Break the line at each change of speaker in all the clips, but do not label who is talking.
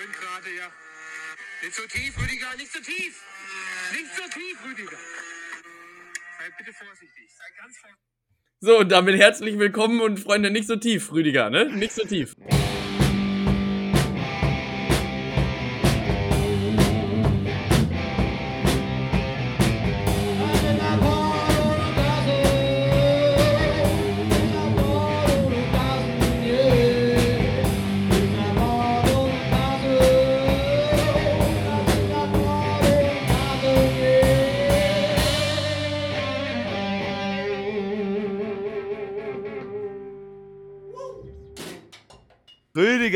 schön gerade, ja. Nicht so tief, Rüdiger, nicht so tief. Nicht so tief, Rüdiger. Sei bitte vorsichtig, sei ganz vorsichtig.
So, und damit herzlich willkommen und Freunde, nicht so tief, Rüdiger, ne? Nicht so tief.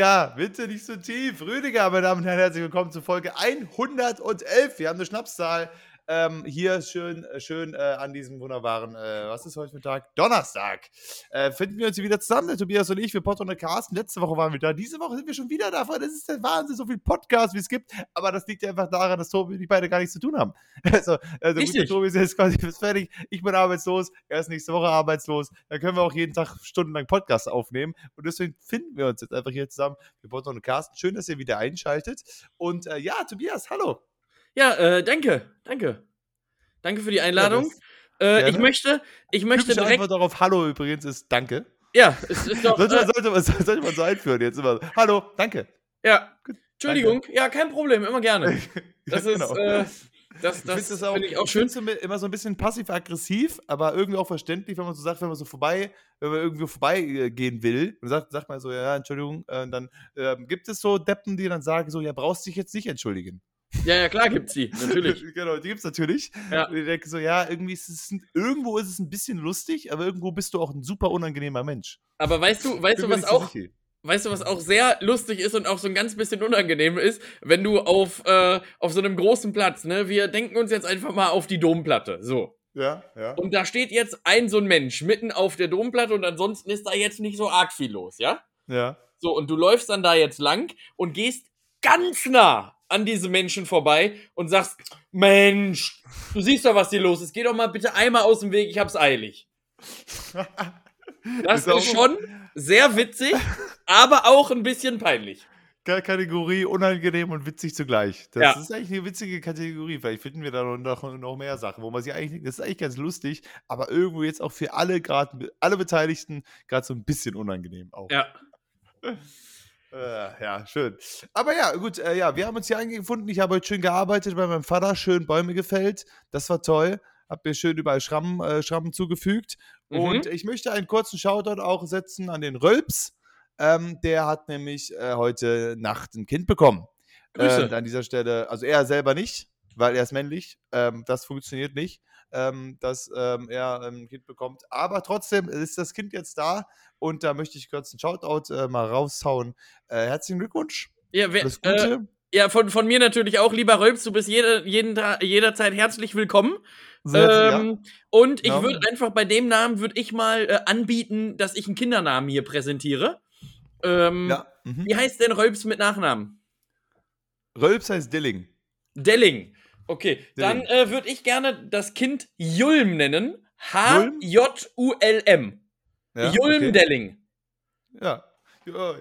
Rüdiger, bitte nicht so tief. Rüdiger, meine Damen und Herren, herzlich willkommen zu Folge 111. Wir haben eine Schnapszahl ähm, hier schön, äh, schön äh, an diesem wunderbaren, äh, was ist heute für Tag? Donnerstag. Äh, finden wir uns hier wieder zusammen, der Tobias und ich, wir Potter und Carsten. Letzte Woche waren wir da, diese Woche sind wir schon wieder da. Das ist der Wahnsinn, so viel Podcast, wie es gibt. Aber das liegt ja einfach daran, dass Tobi und ich beide gar nichts zu tun haben. Also, also gut, Tobi ist jetzt quasi fertig, ich bin arbeitslos, er ist nächste Woche arbeitslos. Dann können wir auch jeden Tag stundenlang Podcast aufnehmen. Und deswegen finden wir uns jetzt einfach hier zusammen, wir Potter und Carsten. Schön, dass ihr wieder einschaltet. Und äh, ja, Tobias, hallo.
Ja, äh, danke, danke. Danke für die Einladung. Ja, äh, ich möchte, ich möchte
Typische direkt. Antwort darauf Hallo übrigens ist Danke.
Ja, es ist doch.
sollte, man, sollte, man, sollte man so einführen jetzt immer. Hallo, danke.
Ja. Entschuldigung, danke. ja, kein Problem, immer gerne. Das ist, genau. äh, das, das,
finde ich auch schön. immer so ein bisschen passiv-aggressiv, aber irgendwie auch verständlich, wenn man so sagt, wenn man so vorbei, wenn man irgendwie vorbeigehen will und sagt, sagt man so, ja, Entschuldigung, äh, dann äh, gibt es so Deppen, die dann sagen so, ja, brauchst dich jetzt nicht entschuldigen.
Ja, ja, klar gibt's die, natürlich.
genau, die gibt's natürlich. Ja. Und ich denke so, ja, irgendwie ist es irgendwo ist es ein bisschen lustig, aber irgendwo bist du auch ein super unangenehmer Mensch.
Aber weißt du, weißt du, was auch, sicher. weißt du, was auch sehr lustig ist und auch so ein ganz bisschen unangenehm ist, wenn du auf, äh, auf so einem großen Platz, ne, wir denken uns jetzt einfach mal auf die Domplatte, so.
Ja, ja.
Und da steht jetzt ein so ein Mensch mitten auf der Domplatte und ansonsten ist da jetzt nicht so arg viel los, ja?
Ja.
So, und du läufst dann da jetzt lang und gehst ganz nah an diese Menschen vorbei und sagst, Mensch, du siehst doch, was hier los ist. Geh doch mal bitte einmal aus dem Weg, ich hab's eilig. Das ist, ist schon sehr witzig, aber auch ein bisschen peinlich.
Kategorie unangenehm und witzig zugleich. Das ja. ist eigentlich eine witzige Kategorie. Vielleicht finden wir da noch, noch mehr Sachen, wo man sich eigentlich, das ist eigentlich ganz lustig, aber irgendwo jetzt auch für alle gerade, alle Beteiligten gerade so ein bisschen unangenehm auch.
Ja.
Äh, ja, schön. Aber ja, gut, äh, ja, wir haben uns hier eingefunden. Ich habe heute schön gearbeitet bei meinem Vater, schön Bäume gefällt. Das war toll. Hab mir schön überall Schrammen, äh, Schrammen zugefügt. Mhm. Und ich möchte einen kurzen Shoutout auch setzen an den Rölps. Ähm, der hat nämlich äh, heute Nacht ein Kind bekommen.
Grüße.
Äh, an dieser Stelle, also er selber nicht, weil er ist männlich. Ähm, das funktioniert nicht ähm, dass ähm, er ähm, ein Kind bekommt. Aber trotzdem ist das Kind jetzt da und da möchte ich kurz einen Shoutout äh, mal raushauen. Äh, herzlichen Glückwunsch.
Ja, wer, Alles Gute. Äh, ja, von, von mir natürlich auch, lieber Rölps, du bist jede, jeden, jederzeit herzlich willkommen. Sehr, ähm, ja. Und ich ja. würde einfach bei dem Namen würde ich mal äh, anbieten, dass ich einen Kindernamen hier präsentiere. Ähm, ja. Mhm. Wie heißt denn Rölps mit Nachnamen?
Rölps heißt Dilling.
Delling. Okay, dann äh, würde ich gerne das Kind Julm nennen. H-J-U-L-M. Ja, Julm-Delling.
Okay. Ja.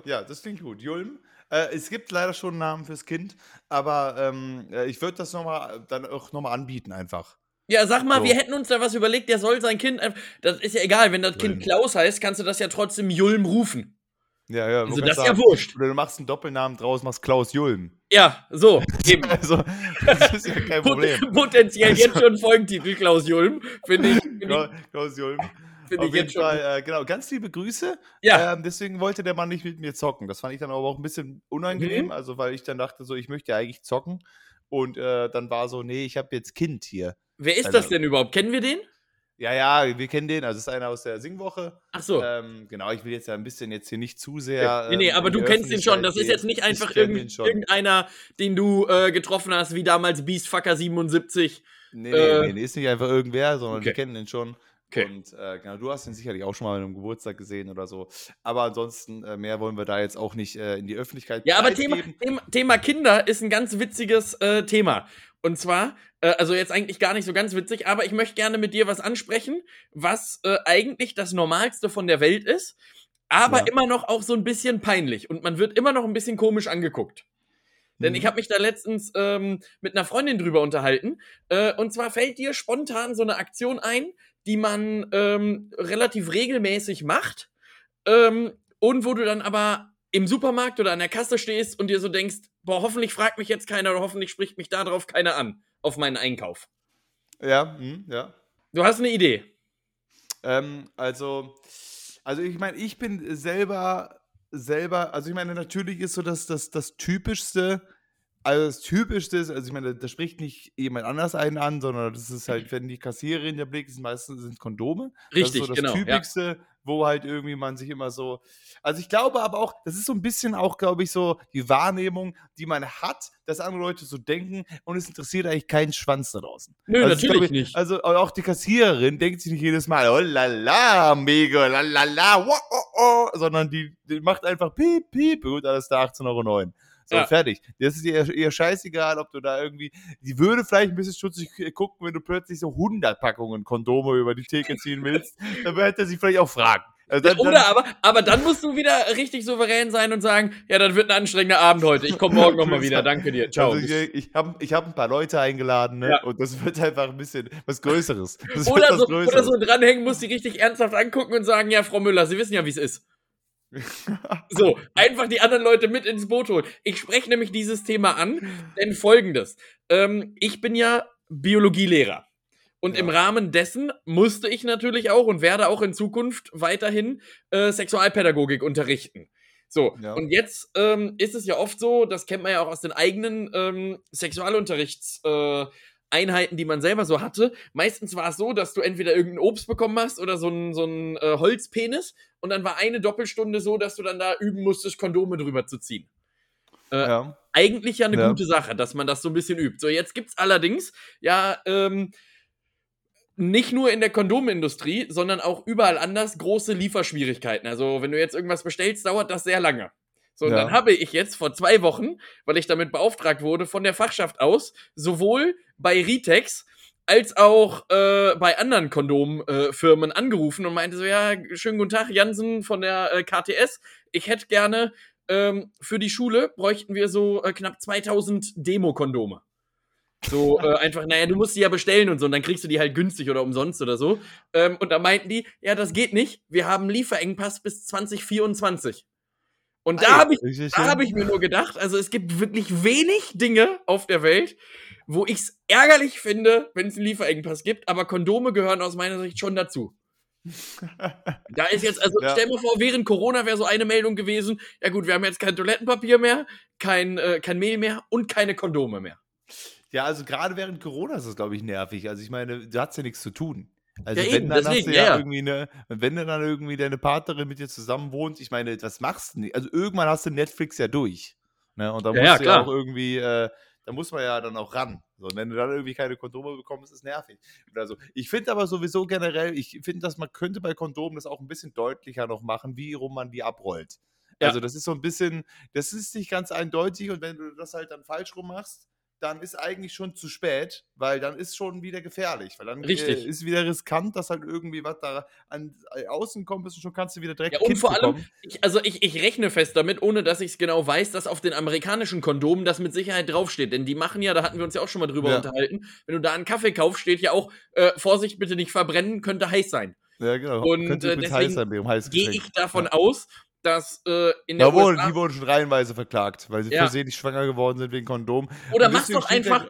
ja, das klingt gut. Julm. Äh, es gibt leider schon einen Namen fürs Kind, aber ähm, äh, ich würde das noch mal, dann auch nochmal anbieten einfach.
Ja, sag mal, so. wir hätten uns da was überlegt, der soll sein Kind, das ist ja egal, wenn das Kind Klaus heißt, kannst du das ja trotzdem Julm rufen.
Ja, ja.
Also das ist ja wurscht.
Oder du machst einen Doppelnamen draus, machst Klaus Julm.
Ja, so,
eben. also, das ist ja kein Problem.
Potenziell also, jetzt schon Folgentitel Klaus Julm, finde ich. Find
Klaus Julm. Ich jetzt Fall. Äh, genau, ganz liebe Grüße.
Ja.
Ähm, deswegen wollte der Mann nicht mit mir zocken. Das fand ich dann aber auch ein bisschen unangenehm, mhm. also weil ich dann dachte, so, ich möchte ja eigentlich zocken. Und äh, dann war so, nee, ich habe jetzt Kind hier.
Wer ist
also,
das denn überhaupt? Kennen wir den?
Ja, ja, wir kennen den. Also, es ist einer aus der Singwoche.
Ach so.
Ähm, genau, ich will jetzt ja ein bisschen jetzt hier nicht zu sehr.
Nee, nee, ähm, aber du kennst ihn schon. Das ist jetzt nicht einfach irgend, irgendeiner, den du äh, getroffen hast, wie damals Beastfucker 77.
Nee, nee, äh, nee, nee, ist nicht einfach irgendwer, sondern okay. wir kennen den schon. Okay. Und äh, genau, du hast ihn sicherlich auch schon mal in einem Geburtstag gesehen oder so. Aber ansonsten, äh, mehr wollen wir da jetzt auch nicht äh, in die Öffentlichkeit
Ja, aber Thema, Thema, Thema, Kinder ist ein ganz witziges äh, Thema. Und zwar, äh, also jetzt eigentlich gar nicht so ganz witzig, aber ich möchte gerne mit dir was ansprechen, was äh, eigentlich das Normalste von der Welt ist, aber ja. immer noch auch so ein bisschen peinlich. Und man wird immer noch ein bisschen komisch angeguckt. Denn ich habe mich da letztens ähm, mit einer Freundin drüber unterhalten. Äh, und zwar fällt dir spontan so eine Aktion ein, die man ähm, relativ regelmäßig macht. Ähm, und wo du dann aber im Supermarkt oder an der Kasse stehst und dir so denkst, boah, hoffentlich fragt mich jetzt keiner oder hoffentlich spricht mich darauf keiner an, auf meinen Einkauf.
Ja, hm, ja.
Du hast eine Idee.
Ähm, also, also ich meine, ich bin selber, selber, also ich meine, natürlich ist so dass das, das Typischste, also das Typischste ist, also ich meine, da spricht nicht jemand anders einen an, sondern das ist halt, wenn die Kassiererin der Blick ist, meistens sind Kondome.
Richtig,
das ist so das
genau. Ja.
Typischste, wo halt irgendwie man sich immer so. Also ich glaube aber auch, das ist so ein bisschen auch, glaube ich, so die Wahrnehmung, die man hat, dass andere Leute so denken und es interessiert eigentlich keinen Schwanz da draußen.
Nö,
Also ich
natürlich
glaube,
nicht.
Also auch die Kassiererin denkt sich nicht jedes Mal, oh la la, mega, la la la, wow, oh, oh, sondern die, die macht einfach piep, piep, gut, alles da 18,09 Euro. So,
Ja.
fertig. Das ist ihr, ihr scheißegal, ob du da irgendwie, die würde vielleicht ein bisschen schutzig gucken, wenn du plötzlich so 100 Packungen Kondome über die Theke ziehen willst, dann hätte er sich vielleicht auch fragen. Also dann,
Oder
dann,
aber, aber dann musst du wieder richtig souverän sein und sagen, ja, das wird ein anstrengender Abend heute. Ich komme morgen nochmal wieder. Danke dir. Ciao.
Also ich ich habe ich hab ein paar Leute eingeladen, ne?
Ja.
Und das wird einfach ein bisschen was Größeres.
Oder
was
so,
Größeres.
oder so dranhängen, musst die richtig ernsthaft angucken und sagen, ja, Frau Müller, Sie wissen ja, wie es ist. So, einfach die anderen Leute mit ins Boot holen. Ich spreche nämlich dieses Thema an, denn folgendes. Ähm, ich bin ja Biologielehrer. Und
Ja.
im Rahmen dessen musste ich natürlich auch und werde auch in Zukunft weiterhin äh, Sexualpädagogik unterrichten. So,
Ja.
und jetzt ähm, ist es ja oft so, das kennt man ja auch aus den eigenen ähm, Sexualunterrichtseinheiten, äh, Einheiten, die man selber so hatte. Meistens war es so, dass du entweder irgendein Obst bekommen hast oder so ein, so ein äh, Holzpenis und dann war eine Doppelstunde so, dass du dann da üben musstest, Kondome drüber zu ziehen. Äh,
ja.
Eigentlich ja eine
Ja.
gute Sache, dass man das so ein bisschen übt. So, jetzt gibt's allerdings ja ähm, nicht nur in der Kondomindustrie, sondern auch überall anders große Lieferschwierigkeiten. Also, wenn du jetzt irgendwas bestellst, dauert das sehr lange. So, und
Ja.
dann habe ich jetzt vor zwei Wochen, weil ich damit beauftragt wurde, von der Fachschaft aus, sowohl bei Ritex als auch äh, bei anderen Kondomfirmen äh, angerufen und meinte so, ja, schönen guten Tag, Jansen von der äh, KTS. Ich hätte gerne ähm, für die Schule bräuchten wir so äh, knapp 2000 Demo-Kondome. So äh, einfach, naja, du musst die ja bestellen und so, und dann kriegst du die halt günstig oder umsonst oder so. Ähm, und da meinten die, ja, das geht nicht. Wir haben Lieferengpass bis 2024. Und da habe ich, da hab ich mir nur gedacht, also es gibt wirklich wenig Dinge auf der Welt, wo ich es ärgerlich finde, wenn es einen Lieferengpass gibt, aber Kondome gehören aus meiner Sicht schon dazu. Da ist jetzt, also
Ja.
stell mir vor, während Corona wäre so eine Meldung gewesen, ja gut, wir haben jetzt kein Toilettenpapier mehr, kein, äh, kein Mehl mehr und keine Kondome mehr.
Ja, also gerade während Corona ist das, glaube ich, nervig. Also ich meine, du hast ja nichts zu tun. Also
Ja,
wenn,
eben,
dann
deswegen,
hast du ja,
ja,
irgendwie eine, wenn du dann irgendwie deine Partnerin mit dir zusammen wohnt, ich meine, was machst du nicht? Also irgendwann hast du Netflix ja durch. Ne? Und da musst
ja,
du ja auch irgendwie, äh, da muss man ja dann auch ran. So, und wenn du dann irgendwie keine Kondome bekommst, ist es nervig. Oder so. Ich finde aber sowieso generell, ich finde, dass man könnte bei Kondomen das auch ein bisschen deutlicher noch machen, wie rum man die abrollt. Also das ist so ein bisschen, das ist nicht ganz eindeutig und wenn du das halt dann falsch rum machst, dann ist eigentlich schon zu spät, weil dann ist schon wieder gefährlich, weil dann
Richtig.
Äh, ist wieder riskant, dass halt irgendwie was da an äh, außen kommt und schon kannst du wieder direkt
Ja, und
Kind
vor allem,
bekommen.
ich, also ich, ich rechne fest damit, ohne dass ich es genau weiß, dass auf den amerikanischen Kondomen das mit Sicherheit draufsteht. Denn die machen ja, da hatten wir uns ja auch schon mal drüber
Ja.
unterhalten, wenn du da einen Kaffee kaufst, steht ja auch, äh, Vorsicht, bitte nicht verbrennen, könnte heiß sein.
Ja, genau.
Und, äh, deswegen Gehe ich davon
Ja.
aus, dass äh, in der
Jawohl,
USA
die wurden schon reihenweise verklagt, weil sie
Ja.
versehentlich schwanger geworden sind wegen Kondom.
Oder mach's doch einfach,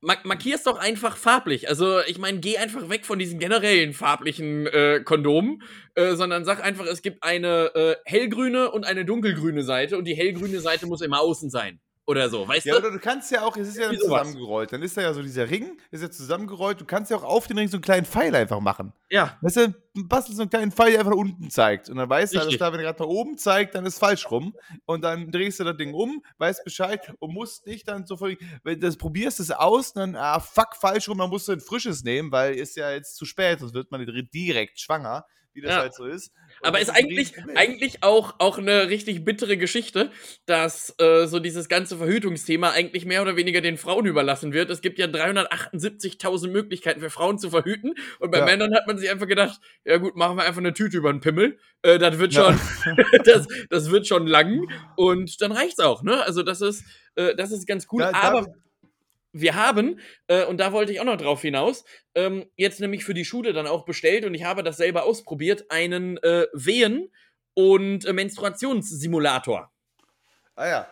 ma markier's doch einfach farblich. Also, ich meine, geh einfach weg von diesen generellen farblichen äh, Kondomen, äh, sondern sag einfach, es gibt eine äh, hellgrüne und eine dunkelgrüne Seite und die hellgrüne Seite muss immer außen sein. Oder so, weißt
Ja,
du?
oder du kannst ja auch, es ist ja
sowas.
zusammengerollt. Dann ist da ja so dieser Ring, ist ja zusammengerollt. Du kannst ja auch auf den Ring so einen kleinen Pfeil einfach machen.
Ja,
Weißt du, bastelst so einen kleinen Pfeil, der einfach nach unten zeigt. Und dann weißt du, alles klar, wenn er gerade nach oben zeigt, dann ist falsch rum. Und dann drehst du das Ding um, weißt Bescheid und musst nicht dann so voll, wenn du das probierst es aus, dann, ah, fuck, falsch rum, dann musst du ein frisches nehmen, weil ist ja jetzt zu spät, sonst wird man direkt schwanger, wie das
Ja.
halt so ist.
Aber ist eigentlich, eigentlich auch, auch eine richtig bittere Geschichte, dass äh, so dieses ganze Verhütungsthema eigentlich mehr oder weniger den Frauen überlassen wird. Es gibt ja 378.000 Möglichkeiten für Frauen zu verhüten und bei ja. Männern hat man sich einfach gedacht, ja gut, machen wir einfach eine Tüte über den Pimmel. Äh, das wird schon, ja. das, das wird schon lang und dann reicht's auch, ne? Also das ist, äh, das ist ganz cool. Da, aber wir haben, äh, und da wollte ich auch noch drauf hinaus, ähm, jetzt nämlich für die Schule dann auch bestellt und ich habe das selber ausprobiert, einen äh, Wehen- und äh, Menstruationssimulator.
Ah ja.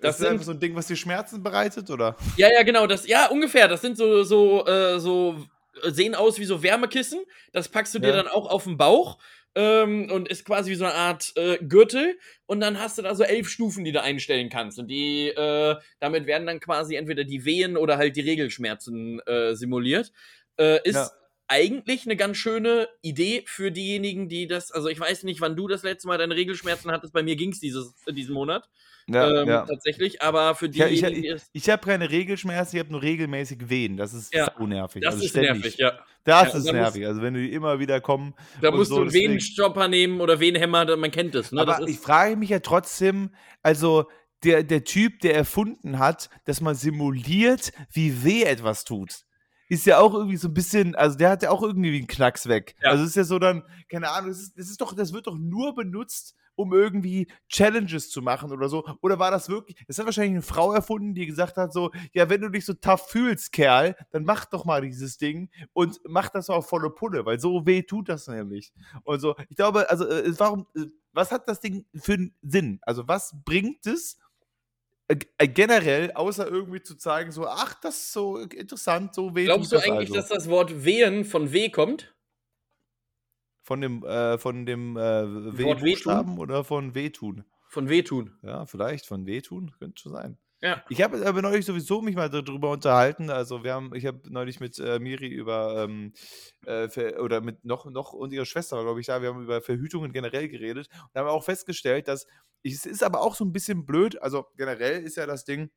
Das, das ist sind, so ein Ding, was dir Schmerzen bereitet, oder?
Ja, ja, genau. Das, ja, ungefähr. Das sind so, so, äh, so, sehen aus wie so Wärmekissen. Das packst du dir dann auch auf den Bauch ähm, und ist quasi wie so eine Art äh, Gürtel. Und dann hast du da so elf Stufen, die du einstellen kannst. Und die, äh, damit werden dann quasi entweder die Wehen oder halt die Regelschmerzen äh, simuliert. Äh, ist ja. Eigentlich eine ganz schöne Idee für diejenigen, die das, also ich weiß nicht, wann du das letzte Mal deine Regelschmerzen hattest. Bei mir ging es diesen Monat. Ja, ähm, ja. Tatsächlich, aber für die.
Ja, ich, ich, ich habe keine Regelschmerzen, ich habe nur regelmäßig Wehen. Das ist ja, nervig.
Das also ist ständig. nervig, ja.
Das ist nervig. also, wenn die immer wieder kommen.
Da musst so, du einen Venenstopper nehmen oder Venenhämmer, man kennt es. Ne?
Aber ich frage mich ja trotzdem, also. Der, der Typ, der erfunden hat, dass man simuliert, wie weh etwas tut ist ja auch irgendwie so ein bisschen, also der hat ja auch irgendwie einen Knacks weg. Ja. Also es ist ja so dann, keine Ahnung, das ist, das ist doch, das wird doch nur benutzt, um irgendwie Challenges zu machen oder so? Oder war das wirklich, das hat wahrscheinlich eine Frau erfunden, die gesagt hat so, ja, wenn du dich so tough fühlst, Kerl, dann mach doch mal dieses Ding und mach das auch volle Pulle, weil so weh tut das nämlich. Und so, ich glaube, also, äh, warum, äh, was hat das Ding für einen Sinn? Also, was bringt es, generell, außer irgendwie zu zeigen, so, ach, das ist so interessant, so
weh. Glaubst du eigentlich, also. dass das Wort wehen von weh kommt?
Von dem, äh, von dem äh,
Wehbuchstaben
oder von Wehtun?
Von Wehtun.
Ja, vielleicht von Wehtun, könnte schon sein.
Ja.
Ich habe aber neulich sowieso mich mal darüber unterhalten. Also wir haben, ich habe neulich mit äh, Miri über ähm, äh, oder mit noch noch und ihrer Schwester, glaube ich, da. Wir haben über Verhütungen generell geredet und haben auch festgestellt, dass es ist aber auch so ein bisschen blöd. Also generell ist ja das Ding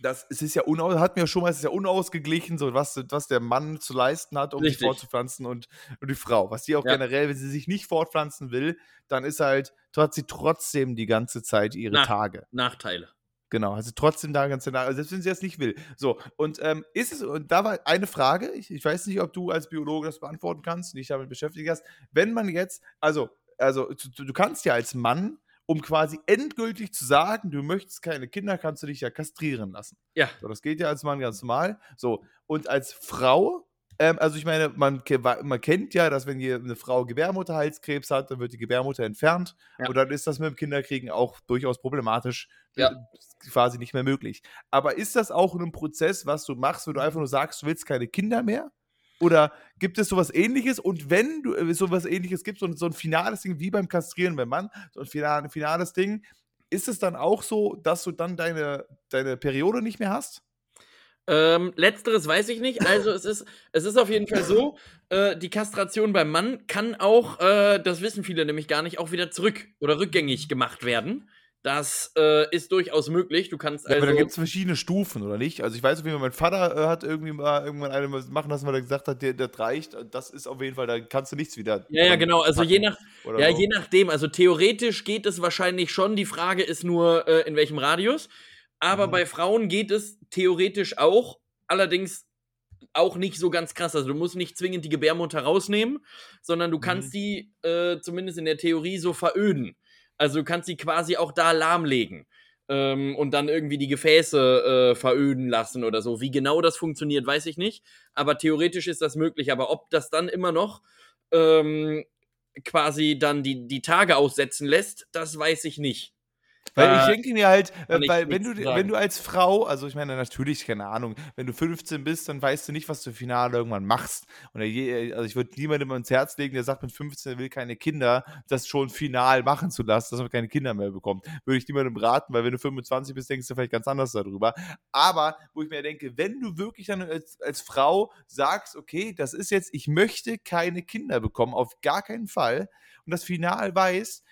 das es ist ja unaus, hat mir schon mal, es ist ja unausgeglichen, so was, was der Mann zu leisten hat, um Richtig. sich fortzupflanzen und, und die Frau. Was die auch ja. generell, wenn sie sich nicht fortpflanzen will, dann ist halt, hat sie trotzdem die ganze Zeit ihre Nach Tage.
Nachteile.
Genau, also trotzdem da ganz Nachteile, selbst wenn sie das nicht will. So, und ähm, ist es, und da war eine Frage, ich, ich weiß nicht, ob du als Biologe das beantworten kannst, dich damit beschäftigt hast, wenn man jetzt, also, also du, du kannst ja als Mann um quasi endgültig zu sagen, du möchtest keine Kinder, kannst du dich ja kastrieren lassen.
Ja.
So, das geht ja als Mann ganz normal. So, und als Frau, ähm, also ich meine, man, man kennt ja, dass wenn eine Frau Gebärmutterhalskrebs hat, dann wird die Gebärmutter entfernt ja. und dann ist das mit dem Kinderkriegen auch durchaus problematisch.
Ja.
Quasi nicht mehr möglich. Aber ist das auch ein Prozess, was du machst, wenn du einfach nur sagst, du willst keine Kinder mehr? Oder gibt es sowas ähnliches? Und wenn du äh, sowas ähnliches gibt, so, so ein finales Ding wie beim Kastrieren beim Mann, so ein final, finales Ding, ist es dann auch so, dass du dann deine, deine Periode nicht mehr hast?
Ähm, letzteres weiß ich nicht. Also es ist, es ist auf jeden Fall so, äh, die Kastration beim Mann kann auch, äh, das wissen viele nämlich gar nicht, auch wieder zurück oder rückgängig gemacht werden. Das äh, ist durchaus möglich. Du kannst
also. Ja, aber da also gibt es verschiedene Stufen, oder nicht? Also ich weiß auf jeden Fall, mein Vater äh, hat irgendwie mal irgendwann eine machen lassen, weil er gesagt hat, der, das reicht. Das ist auf jeden Fall, da kannst du nichts wieder.
Ja, ja, genau. Also je nach, ja, so. je nachdem. Also theoretisch geht es wahrscheinlich schon. Die Frage ist nur, äh, in welchem Radius. Aber mhm. bei Frauen geht es theoretisch auch. Allerdings auch nicht so ganz krass. Also du musst nicht zwingend die Gebärmutter rausnehmen, sondern du kannst mhm. die äh, zumindest in der Theorie so veröden. Also du kannst sie quasi auch da lahmlegen ähm, und dann irgendwie die Gefäße äh, veröden lassen oder so. Wie genau das funktioniert, weiß ich nicht. Aber theoretisch ist das möglich. Aber ob das dann immer noch ähm, quasi dann die, die Tage aussetzen lässt, das weiß ich nicht.
Weil ich denke mir halt, äh, weil wenn du, wenn du als Frau, also ich meine natürlich, keine Ahnung, wenn du 15 bist, dann weißt du nicht, was du Finale irgendwann machst. Und also ich würde niemandem ins Herz legen, der sagt mit 15, er will keine Kinder, das schon final machen zu lassen, dass man keine Kinder mehr bekommt. Würde ich niemandem raten, weil wenn du 25 bist, denkst du vielleicht ganz anders darüber. Aber wo ich mir denke, wenn du wirklich dann als, als Frau sagst, okay, das ist jetzt, ich möchte keine Kinder bekommen, auf gar keinen Fall, und das Final weißt,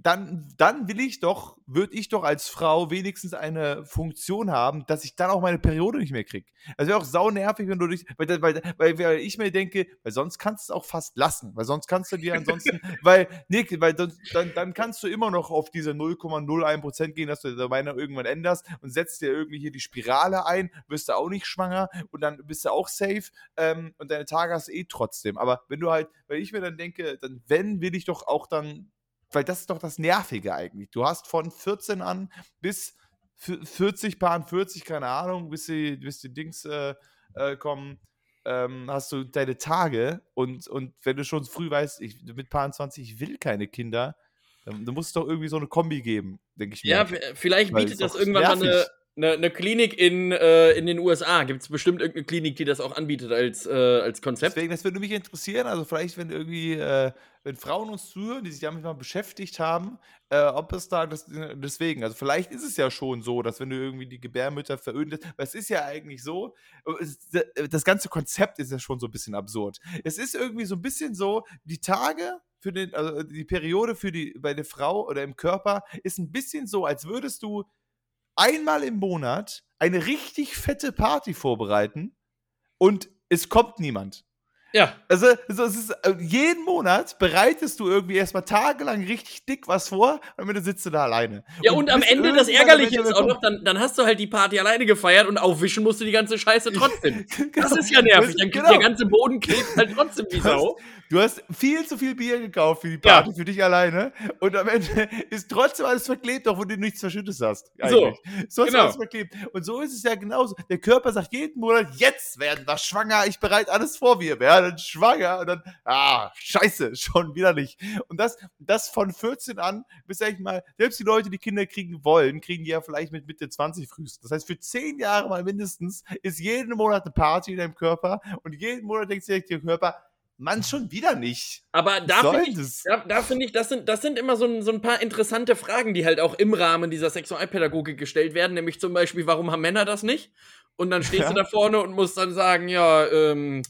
dann, dann will ich doch, würde ich doch als Frau wenigstens eine Funktion haben, dass ich dann auch meine Periode nicht mehr kriege. Also wäre auch sau nervig, wenn du dich, weil, weil, weil, weil ich mir denke, weil sonst kannst du es auch fast lassen, weil sonst kannst du dir ansonsten, weil, nee, weil dann, dann kannst du immer noch auf diese 0,01% gehen, dass du deine Meinung irgendwann änderst und setzt dir irgendwie hier die Spirale ein, wirst du auch nicht schwanger und dann bist du auch safe ähm, und deine Tage hast du eh trotzdem. Aber wenn du halt, weil ich mir dann denke, dann wenn, will ich doch auch dann weil das ist doch das Nervige eigentlich. Du hast von 14 an bis 40, Paaren 40, keine Ahnung, bis die, bis die Dings äh, äh, kommen, ähm, hast du deine Tage und, und wenn du schon früh weißt, ich, mit Paaren 20, ich will keine Kinder, dann, dann muss es doch irgendwie so eine Kombi geben, denke ich mir.
Ja, vielleicht bietet das irgendwann nervig. mal eine, eine, eine Klinik in, äh, in den USA. Gibt es bestimmt irgendeine Klinik, die das auch anbietet als, äh, als Konzept?
Deswegen, das würde mich interessieren. Also, vielleicht, wenn irgendwie, äh, wenn Frauen uns zuhören, die sich damit mal beschäftigt haben, äh, ob es da das, deswegen, also vielleicht ist es ja schon so, dass wenn du irgendwie die Gebärmütter verödest, weil es ist ja eigentlich so, das ganze Konzept ist ja schon so ein bisschen absurd. Es ist irgendwie so ein bisschen so, die Tage für den, also die Periode für die, bei der Frau oder im Körper ist ein bisschen so, als würdest du einmal im Monat eine richtig fette Party vorbereiten und es kommt niemand.
Ja.
Also, also es ist, äh, jeden Monat bereitest du irgendwie erstmal tagelang richtig dick was vor und dann sitzt du da alleine.
Ja, und, und am Ende das Ärgerliche ist auch noch, dann, dann hast du halt die Party alleine gefeiert und aufwischen musst du die ganze Scheiße trotzdem. genau. Das ist ja nervig. Dann genau. der ganze Boden klebt halt trotzdem wie Sau.
Du hast viel zu viel Bier gekauft für die Party, ja. für dich alleine. Und am Ende ist trotzdem alles verklebt, auch wo du nichts Verschüttes hast.
Eigentlich.
So, so ist genau. alles verklebt. Und so ist es ja genauso. Der Körper sagt jeden Monat, jetzt werden wir schwanger, ich bereite alles vor, wir werden schwanger. Und dann, ah, scheiße, schon wieder nicht. Und das, das von 14 an bis eigentlich mal, selbst die Leute, die Kinder kriegen wollen, kriegen die ja vielleicht mit Mitte 20 frühestens. Das heißt, für 10 Jahre mal mindestens ist jeden Monat eine Party in deinem Körper und jeden Monat denkt sich der Körper, Mann, schon wieder nicht.
Aber da finde ich, da, da find ich das, sind, das sind immer so ein, so ein paar interessante Fragen, die halt auch im Rahmen dieser Sexualpädagogik gestellt werden. Nämlich zum Beispiel, warum haben Männer das nicht? Und dann stehst ja. du da vorne und musst dann sagen, ja, ähm,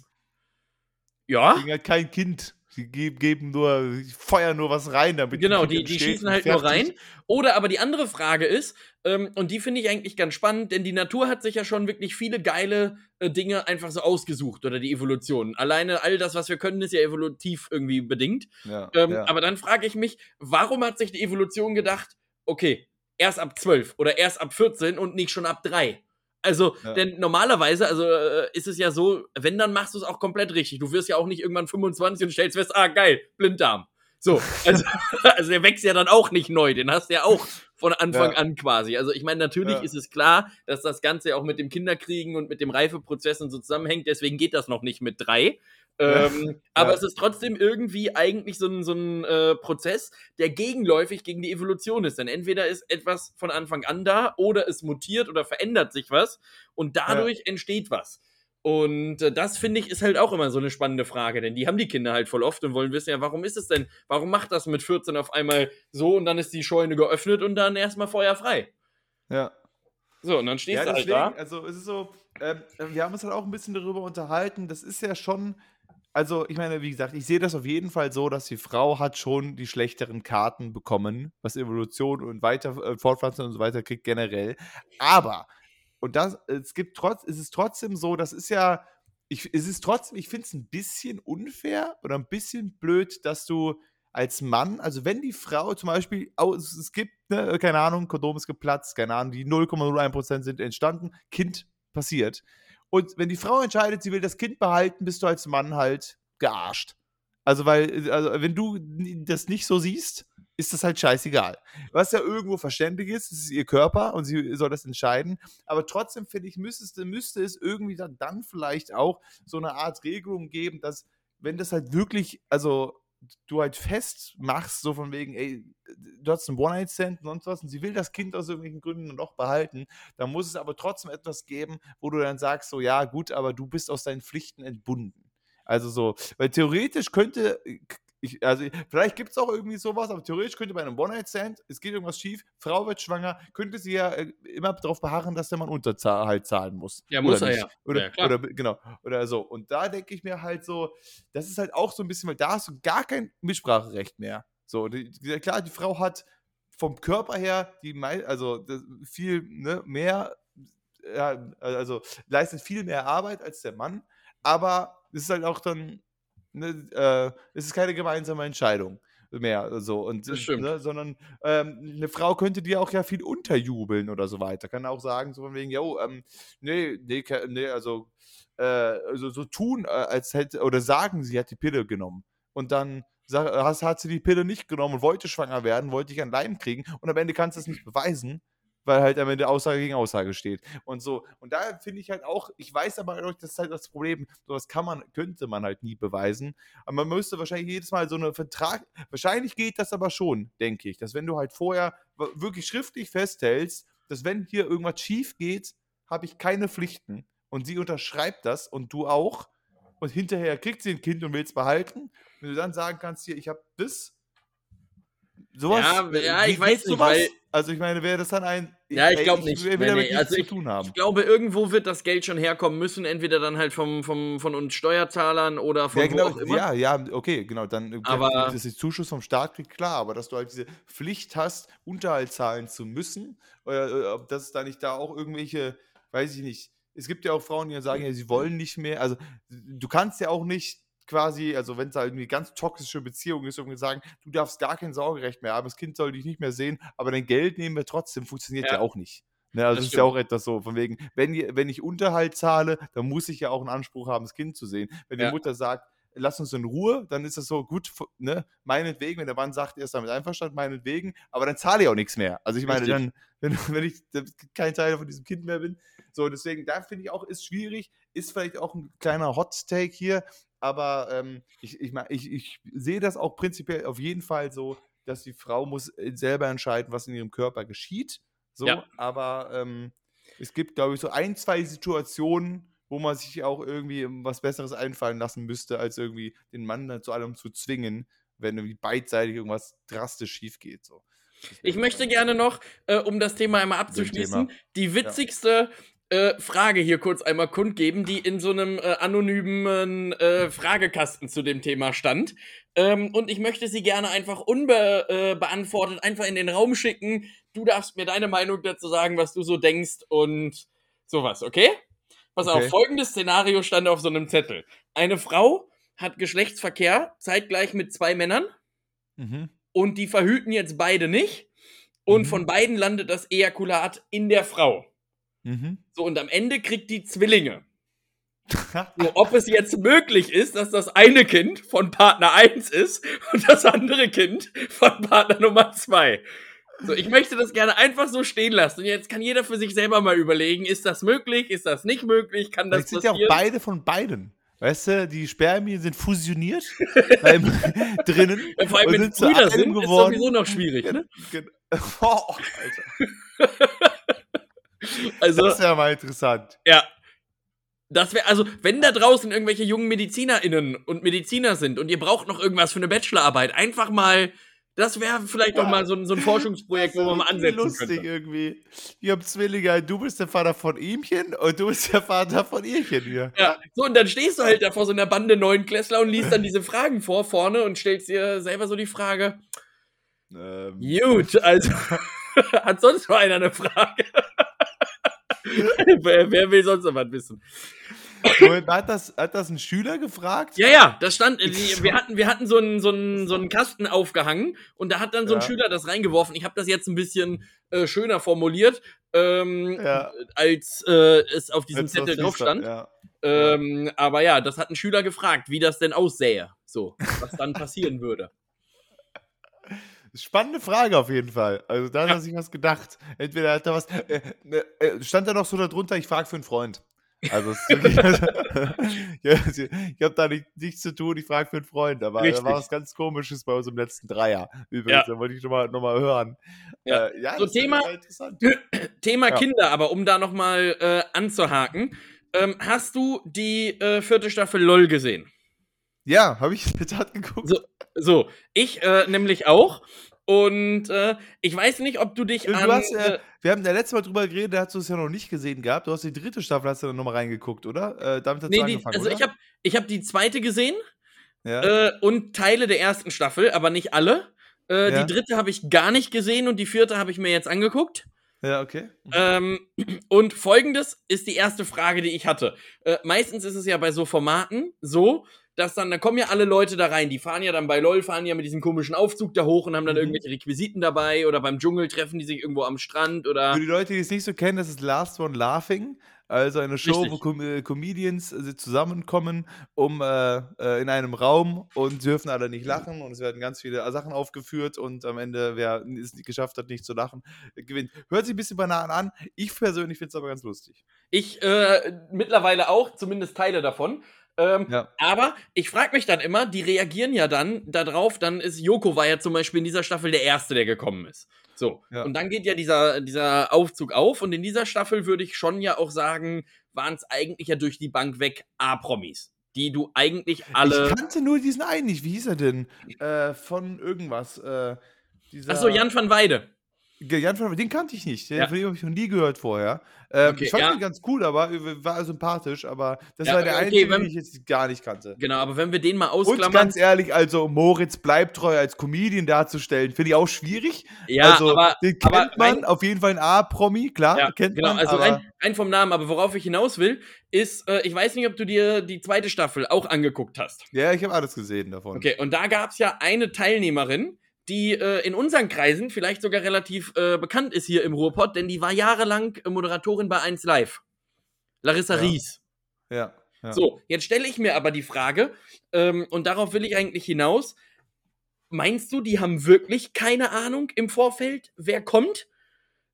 ja.
Die halt kein Kind. Die geben nur, die feuern nur was rein, damit
Genau, die, die schießen halt nur rein. Oder aber die andere Frage ist, ähm, und die finde ich eigentlich ganz spannend, denn die Natur hat sich ja schon wirklich viele geile äh, Dinge einfach so ausgesucht oder die Evolution. Alleine all das, was wir können, ist ja evolutiv irgendwie bedingt. Ja, ähm, ja. Aber dann frage ich mich, warum hat sich die Evolution gedacht, okay, erst ab 12 oder erst ab 14 und nicht schon ab 3? Also, ja. denn normalerweise, also äh, ist es ja so, wenn, dann machst du es auch komplett richtig. Du wirst ja auch nicht irgendwann 25 und stellst fest, ah, geil, Blinddarm. So, also, also der wächst ja dann auch nicht neu, den hast du ja auch von Anfang ja. an quasi. Also ich meine, natürlich ja. ist es klar, dass das Ganze auch mit dem Kinderkriegen und mit dem Reifeprozess und so zusammenhängt, deswegen geht das noch nicht mit drei. Ähm, aber es ist trotzdem irgendwie eigentlich so ein, so ein äh, Prozess, der gegenläufig gegen die Evolution ist. Denn entweder ist etwas von Anfang an da oder es mutiert oder verändert sich was und dadurch entsteht was. Und äh, das finde ich ist halt auch immer so eine spannende Frage, denn die haben die Kinder halt voll oft und wollen wissen, ja, warum ist es denn? Warum macht das mit 14 auf einmal so und dann ist die Scheune geöffnet und dann erstmal feuerfrei?
Ja.
So, und dann stehst ja, du halt deswegen, da.
Also, es ist so, ähm, wir haben uns halt auch ein bisschen darüber unterhalten. Das ist ja schon, also ich meine, wie gesagt, ich sehe das auf jeden Fall so, dass die Frau hat schon die schlechteren Karten bekommen, was Evolution und weiter äh, Fortpflanzung und so weiter kriegt generell. Aber und das, es gibt trotz, es ist trotzdem so, das ist ja, ich, es ist trotzdem, ich finde es ein bisschen unfair oder ein bisschen blöd, dass du als Mann, also wenn die Frau zum Beispiel, es gibt, ne, keine Ahnung, Kondom ist geplatzt, keine Ahnung, die 0,01% sind entstanden, Kind passiert. Und wenn die Frau entscheidet, sie will das Kind behalten, bist du als Mann halt gearscht. Also, weil, also, wenn du das nicht so siehst, ist das halt scheißegal. Was ja irgendwo verständlich ist, es ist ihr Körper und sie soll das entscheiden. Aber trotzdem finde ich, müsste, müsste es irgendwie dann, dann vielleicht auch so eine Art Regelung geben, dass, wenn das halt wirklich, also du halt festmachst, so von wegen, ey, du hast einen One-Night-Stand und sonst was und sie will das Kind aus irgendwelchen Gründen noch behalten, dann muss es aber trotzdem etwas geben, wo du dann sagst, so, ja, gut, aber du bist aus deinen Pflichten entbunden. Also so, weil theoretisch könnte, ich, also vielleicht gibt es auch irgendwie sowas, aber theoretisch könnte bei einem One-Night-Stand, es geht irgendwas schief, Frau wird schwanger, könnte sie ja äh, immer darauf beharren, dass der Mann Unterhalt zahlen muss.
Ja, muss er ja.
Oder,
ja,
oder, genau, oder so. Und da denke ich mir halt so, das ist halt auch so ein bisschen, weil da hast du gar kein Mitspracherecht mehr. So, die, klar, die Frau hat vom Körper her die also viel ne, mehr, ja, also leistet viel mehr Arbeit als der Mann, aber es ist halt auch dann, ne, äh, es ist keine gemeinsame Entscheidung mehr so. Und ne, sondern ähm, eine Frau könnte dir auch ja viel unterjubeln oder so weiter. Kann auch sagen so von wegen yo ähm, nee nee nee also äh, also so tun äh, als hätte oder sagen sie hat die Pille genommen. Und dann hast, hat sie die Pille nicht genommen und wollte schwanger werden wollte ich ein Leim kriegen. Und am Ende kannst du es nicht beweisen weil halt am Ende Aussage gegen Aussage steht. Und so. Und da finde ich halt auch, ich weiß aber, das ist halt das Problem, sowas kann man, könnte man halt nie beweisen. Aber man müsste wahrscheinlich jedes Mal so einen Vertrag, wahrscheinlich geht das aber schon, denke ich, dass wenn du halt vorher wirklich schriftlich festhältst, dass wenn hier irgendwas schief geht, habe ich keine Pflichten. Und sie unterschreibt das und du auch. Und hinterher kriegt sie ein Kind und will es behalten. Wenn du dann sagen kannst, hier, ich habe das
Sowas, ja, ja ich weiß nicht, weil,
Also ich meine, wäre das dann ein...
Ja, ich glaube nicht. Ich, nee, nee. Also ich, ich, glaube, irgendwo wird das Geld schon herkommen müssen, entweder dann halt vom, vom, von uns Steuerzahlern oder von
ja, genau,
wo auch immer.
Ja, ja, okay, genau, dann
äh, aber,
das ist Zuschuss vom Staat kriegt, klar, aber dass du halt diese Pflicht hast, Unterhalt zahlen zu müssen, oder äh, ob das da nicht da auch irgendwelche, weiß ich nicht, es gibt ja auch Frauen, die sagen, ja, sie wollen nicht mehr, also du kannst ja auch nicht quasi, also wenn es halt irgendwie ganz toxische Beziehung ist, irgendwie sagen, du darfst gar kein Sorgerecht mehr haben, das Kind soll dich nicht mehr sehen, aber dein Geld nehmen wir trotzdem, funktioniert ja, ja auch nicht. Ne, also das ist ja auch etwas so, von wegen, wenn, wenn ich Unterhalt zahle, dann muss ich ja auch einen Anspruch haben, das Kind zu sehen. Wenn ja. die Mutter sagt, lass uns in Ruhe, dann ist das so gut, ne, meinetwegen, wenn der Mann sagt, er ist damit einverstanden, meinetwegen, aber dann zahle ich auch nichts mehr. Also ich meine, dann, wenn, wenn ich kein Teil von diesem Kind mehr bin, so, deswegen, da finde ich auch, ist schwierig, ist vielleicht auch ein kleiner Hot-Take hier, aber ähm, ich, ich, ich, ich sehe das auch prinzipiell auf jeden Fall so, dass die Frau muss äh, selber entscheiden, was in ihrem Körper geschieht. So, ja. aber ähm, es gibt, glaube ich, so ein, zwei Situationen, wo man sich auch irgendwie was Besseres einfallen lassen müsste, als irgendwie den Mann dann zu allem zu zwingen, wenn irgendwie beidseitig irgendwas drastisch schief geht. So.
Ich möchte gerne noch, äh, um das Thema einmal abzuschließen, Thema. die witzigste äh, Frage hier kurz einmal kundgeben, die in so einem äh, anonymen äh, Fragekasten zu dem Thema stand. Ähm, und ich möchte sie gerne einfach unbeantwortet äh, einfach in den Raum schicken. Du darfst mir deine Meinung dazu sagen, was du so denkst und sowas, okay? Pass okay. auf, folgendes Szenario stand auf so einem Zettel. Eine Frau hat Geschlechtsverkehr zeitgleich mit zwei Männern mhm. und die verhüten jetzt beide nicht. Und mhm. von beiden landet das Ejakulat in der Frau. Mhm. So, und am Ende kriegt die Zwillinge. so, ob es jetzt möglich ist, dass das eine Kind von Partner 1 ist und das andere Kind von Partner Nummer 2. So, ich möchte das gerne einfach so stehen lassen. Und jetzt kann jeder für sich selber mal überlegen, ist das möglich, ist das nicht möglich, kann das
passieren? sind ja auch beide von beiden. Weißt du, die Spermien sind fusioniert beim, drinnen.
Ja, vor allem, wenn es Brüder sind, geworden. ist sowieso noch schwierig, ne? Oh, Alter.
Also, das ist ja mal interessant.
Ja. Das wäre, also, wenn da draußen irgendwelche jungen MedizinerInnen und Mediziner sind und ihr braucht noch irgendwas für eine Bachelorarbeit, einfach mal, das wäre vielleicht ja. doch mal so ein, so ein Forschungsprojekt, wo man mal ansetzen lustig könnte.
irgendwie. Wir haben Zwillinge, du bist der Vater von ihmchen und du bist der Vater von ihrchen hier.
Ja, so, und dann stehst du halt da vor so einer Bande neuen Klässler und liest dann diese Fragen vor vorne und stellst dir selber so die Frage. Ähm. Gut, also, hat sonst noch einer eine Frage? wer, wer, will sonst noch was wissen?
hat, das, hat das ein Schüler gefragt?
Ja, ja, das stand, wir hatten, wir hatten so einen, so, einen, so einen Kasten aufgehangen und da hat dann so ein ja. Schüler das reingeworfen. Ich habe das jetzt ein bisschen äh, schöner formuliert, ähm, ja. als äh, es auf diesem Zettel drauf stand. Ja. Ähm, aber ja, das hat ein Schüler gefragt, wie das denn aussähe. So, was dann passieren würde.
Spannende Frage auf jeden Fall. Also da hat er sich was gedacht. Entweder hat er was. Äh, äh, äh stand da noch so darunter, ich frage für einen Freund. Also ich habe da nicht, nichts zu tun, ich frage für einen Freund. Da war, da war was ganz komisches bei uns im letzten Dreier. Übrigens, ja. da wollte ich nochmal noch mal hören.
Ja, äh, ja so Thema, Thema ja. Kinder, aber um da nochmal äh, anzuhaken. Ähm, hast du die äh, vierte Staffel LOL gesehen?
Ja, habe ich in der Tat geguckt.
So, so ich äh, nämlich auch. Und äh, ich weiß nicht, ob du dich
du an. Hast, äh, wir haben ja letztes Mal drüber geredet, da hast du es ja noch nicht gesehen gehabt. Du hast die dritte Staffel, hast du dann nochmal reingeguckt, oder? Äh, damit hast
nee, du angefangen, die, also oder? ich habe ich hab die zweite gesehen ja. äh, und Teile der ersten Staffel, aber nicht alle. Äh, ja. Die dritte habe ich gar nicht gesehen und die vierte habe ich mir jetzt angeguckt.
Ja, okay.
Ähm, und folgendes ist die erste Frage, die ich hatte. Äh, meistens ist es ja bei so Formaten so, dass dann, da kommen ja alle Leute da rein, die fahren ja dann bei LOL, fahren ja mit diesem komischen Aufzug da hoch und haben dann mhm. irgendwelche Requisiten dabei oder beim Dschungel treffen die sich irgendwo am Strand oder.
Für die Leute, die es nicht so kennen, das ist Last One Laughing. Also eine Show, Richtig. wo Com äh, Comedians äh, zusammenkommen, um äh, äh, in einem Raum und dürfen alle nicht lachen und es werden ganz viele Sachen aufgeführt und am Ende, wer es nicht geschafft hat, nicht zu lachen, gewinnt. Hört sich ein bisschen banal an. Ich persönlich finde es aber ganz lustig.
Ich äh, mittlerweile auch, zumindest Teile davon. Ähm, ja. Aber ich frage mich dann immer, die reagieren ja dann darauf, dann ist Joko war ja zum Beispiel in dieser Staffel der Erste, der gekommen ist. So, ja. und dann geht ja dieser, dieser Aufzug auf und in dieser Staffel würde ich schon ja auch sagen, waren es eigentlich ja durch die Bank weg A-Promis die du eigentlich alle.
Ich kannte nur diesen einen nicht. Wie hieß er denn? Äh, von irgendwas. Äh,
Achso, Jan van Weide.
Jan von, den kannte ich nicht. Den ja. habe ich noch nie gehört vorher. Ähm, okay, ich fand ja. ihn ganz cool, aber war sympathisch, aber das ja, war der okay, einzige, wenn, den ich jetzt gar nicht kannte.
Genau, aber wenn wir den mal ausklammern. Und
ganz ehrlich, also Moritz bleibt treu als Comedian darzustellen, finde ich auch schwierig.
Ja,
also,
aber,
den kennt aber man, ein, auf jeden Fall ein A-Promi, klar, ja, kennt
genau,
man.
Also ein, ein, vom Namen, aber worauf ich hinaus will, ist, äh, ich weiß nicht, ob du dir die zweite Staffel auch angeguckt hast.
Ja, ich habe alles gesehen davon.
Okay, und da gab es ja eine Teilnehmerin, die äh, in unseren Kreisen vielleicht sogar relativ äh, bekannt ist hier im Ruhrpott, denn die war jahrelang äh, Moderatorin bei 1 Live. Larissa
ja.
Ries.
Ja,
ja. So, jetzt stelle ich mir aber die Frage, ähm, und darauf will ich eigentlich hinaus. Meinst du, die haben wirklich keine Ahnung im Vorfeld, wer kommt?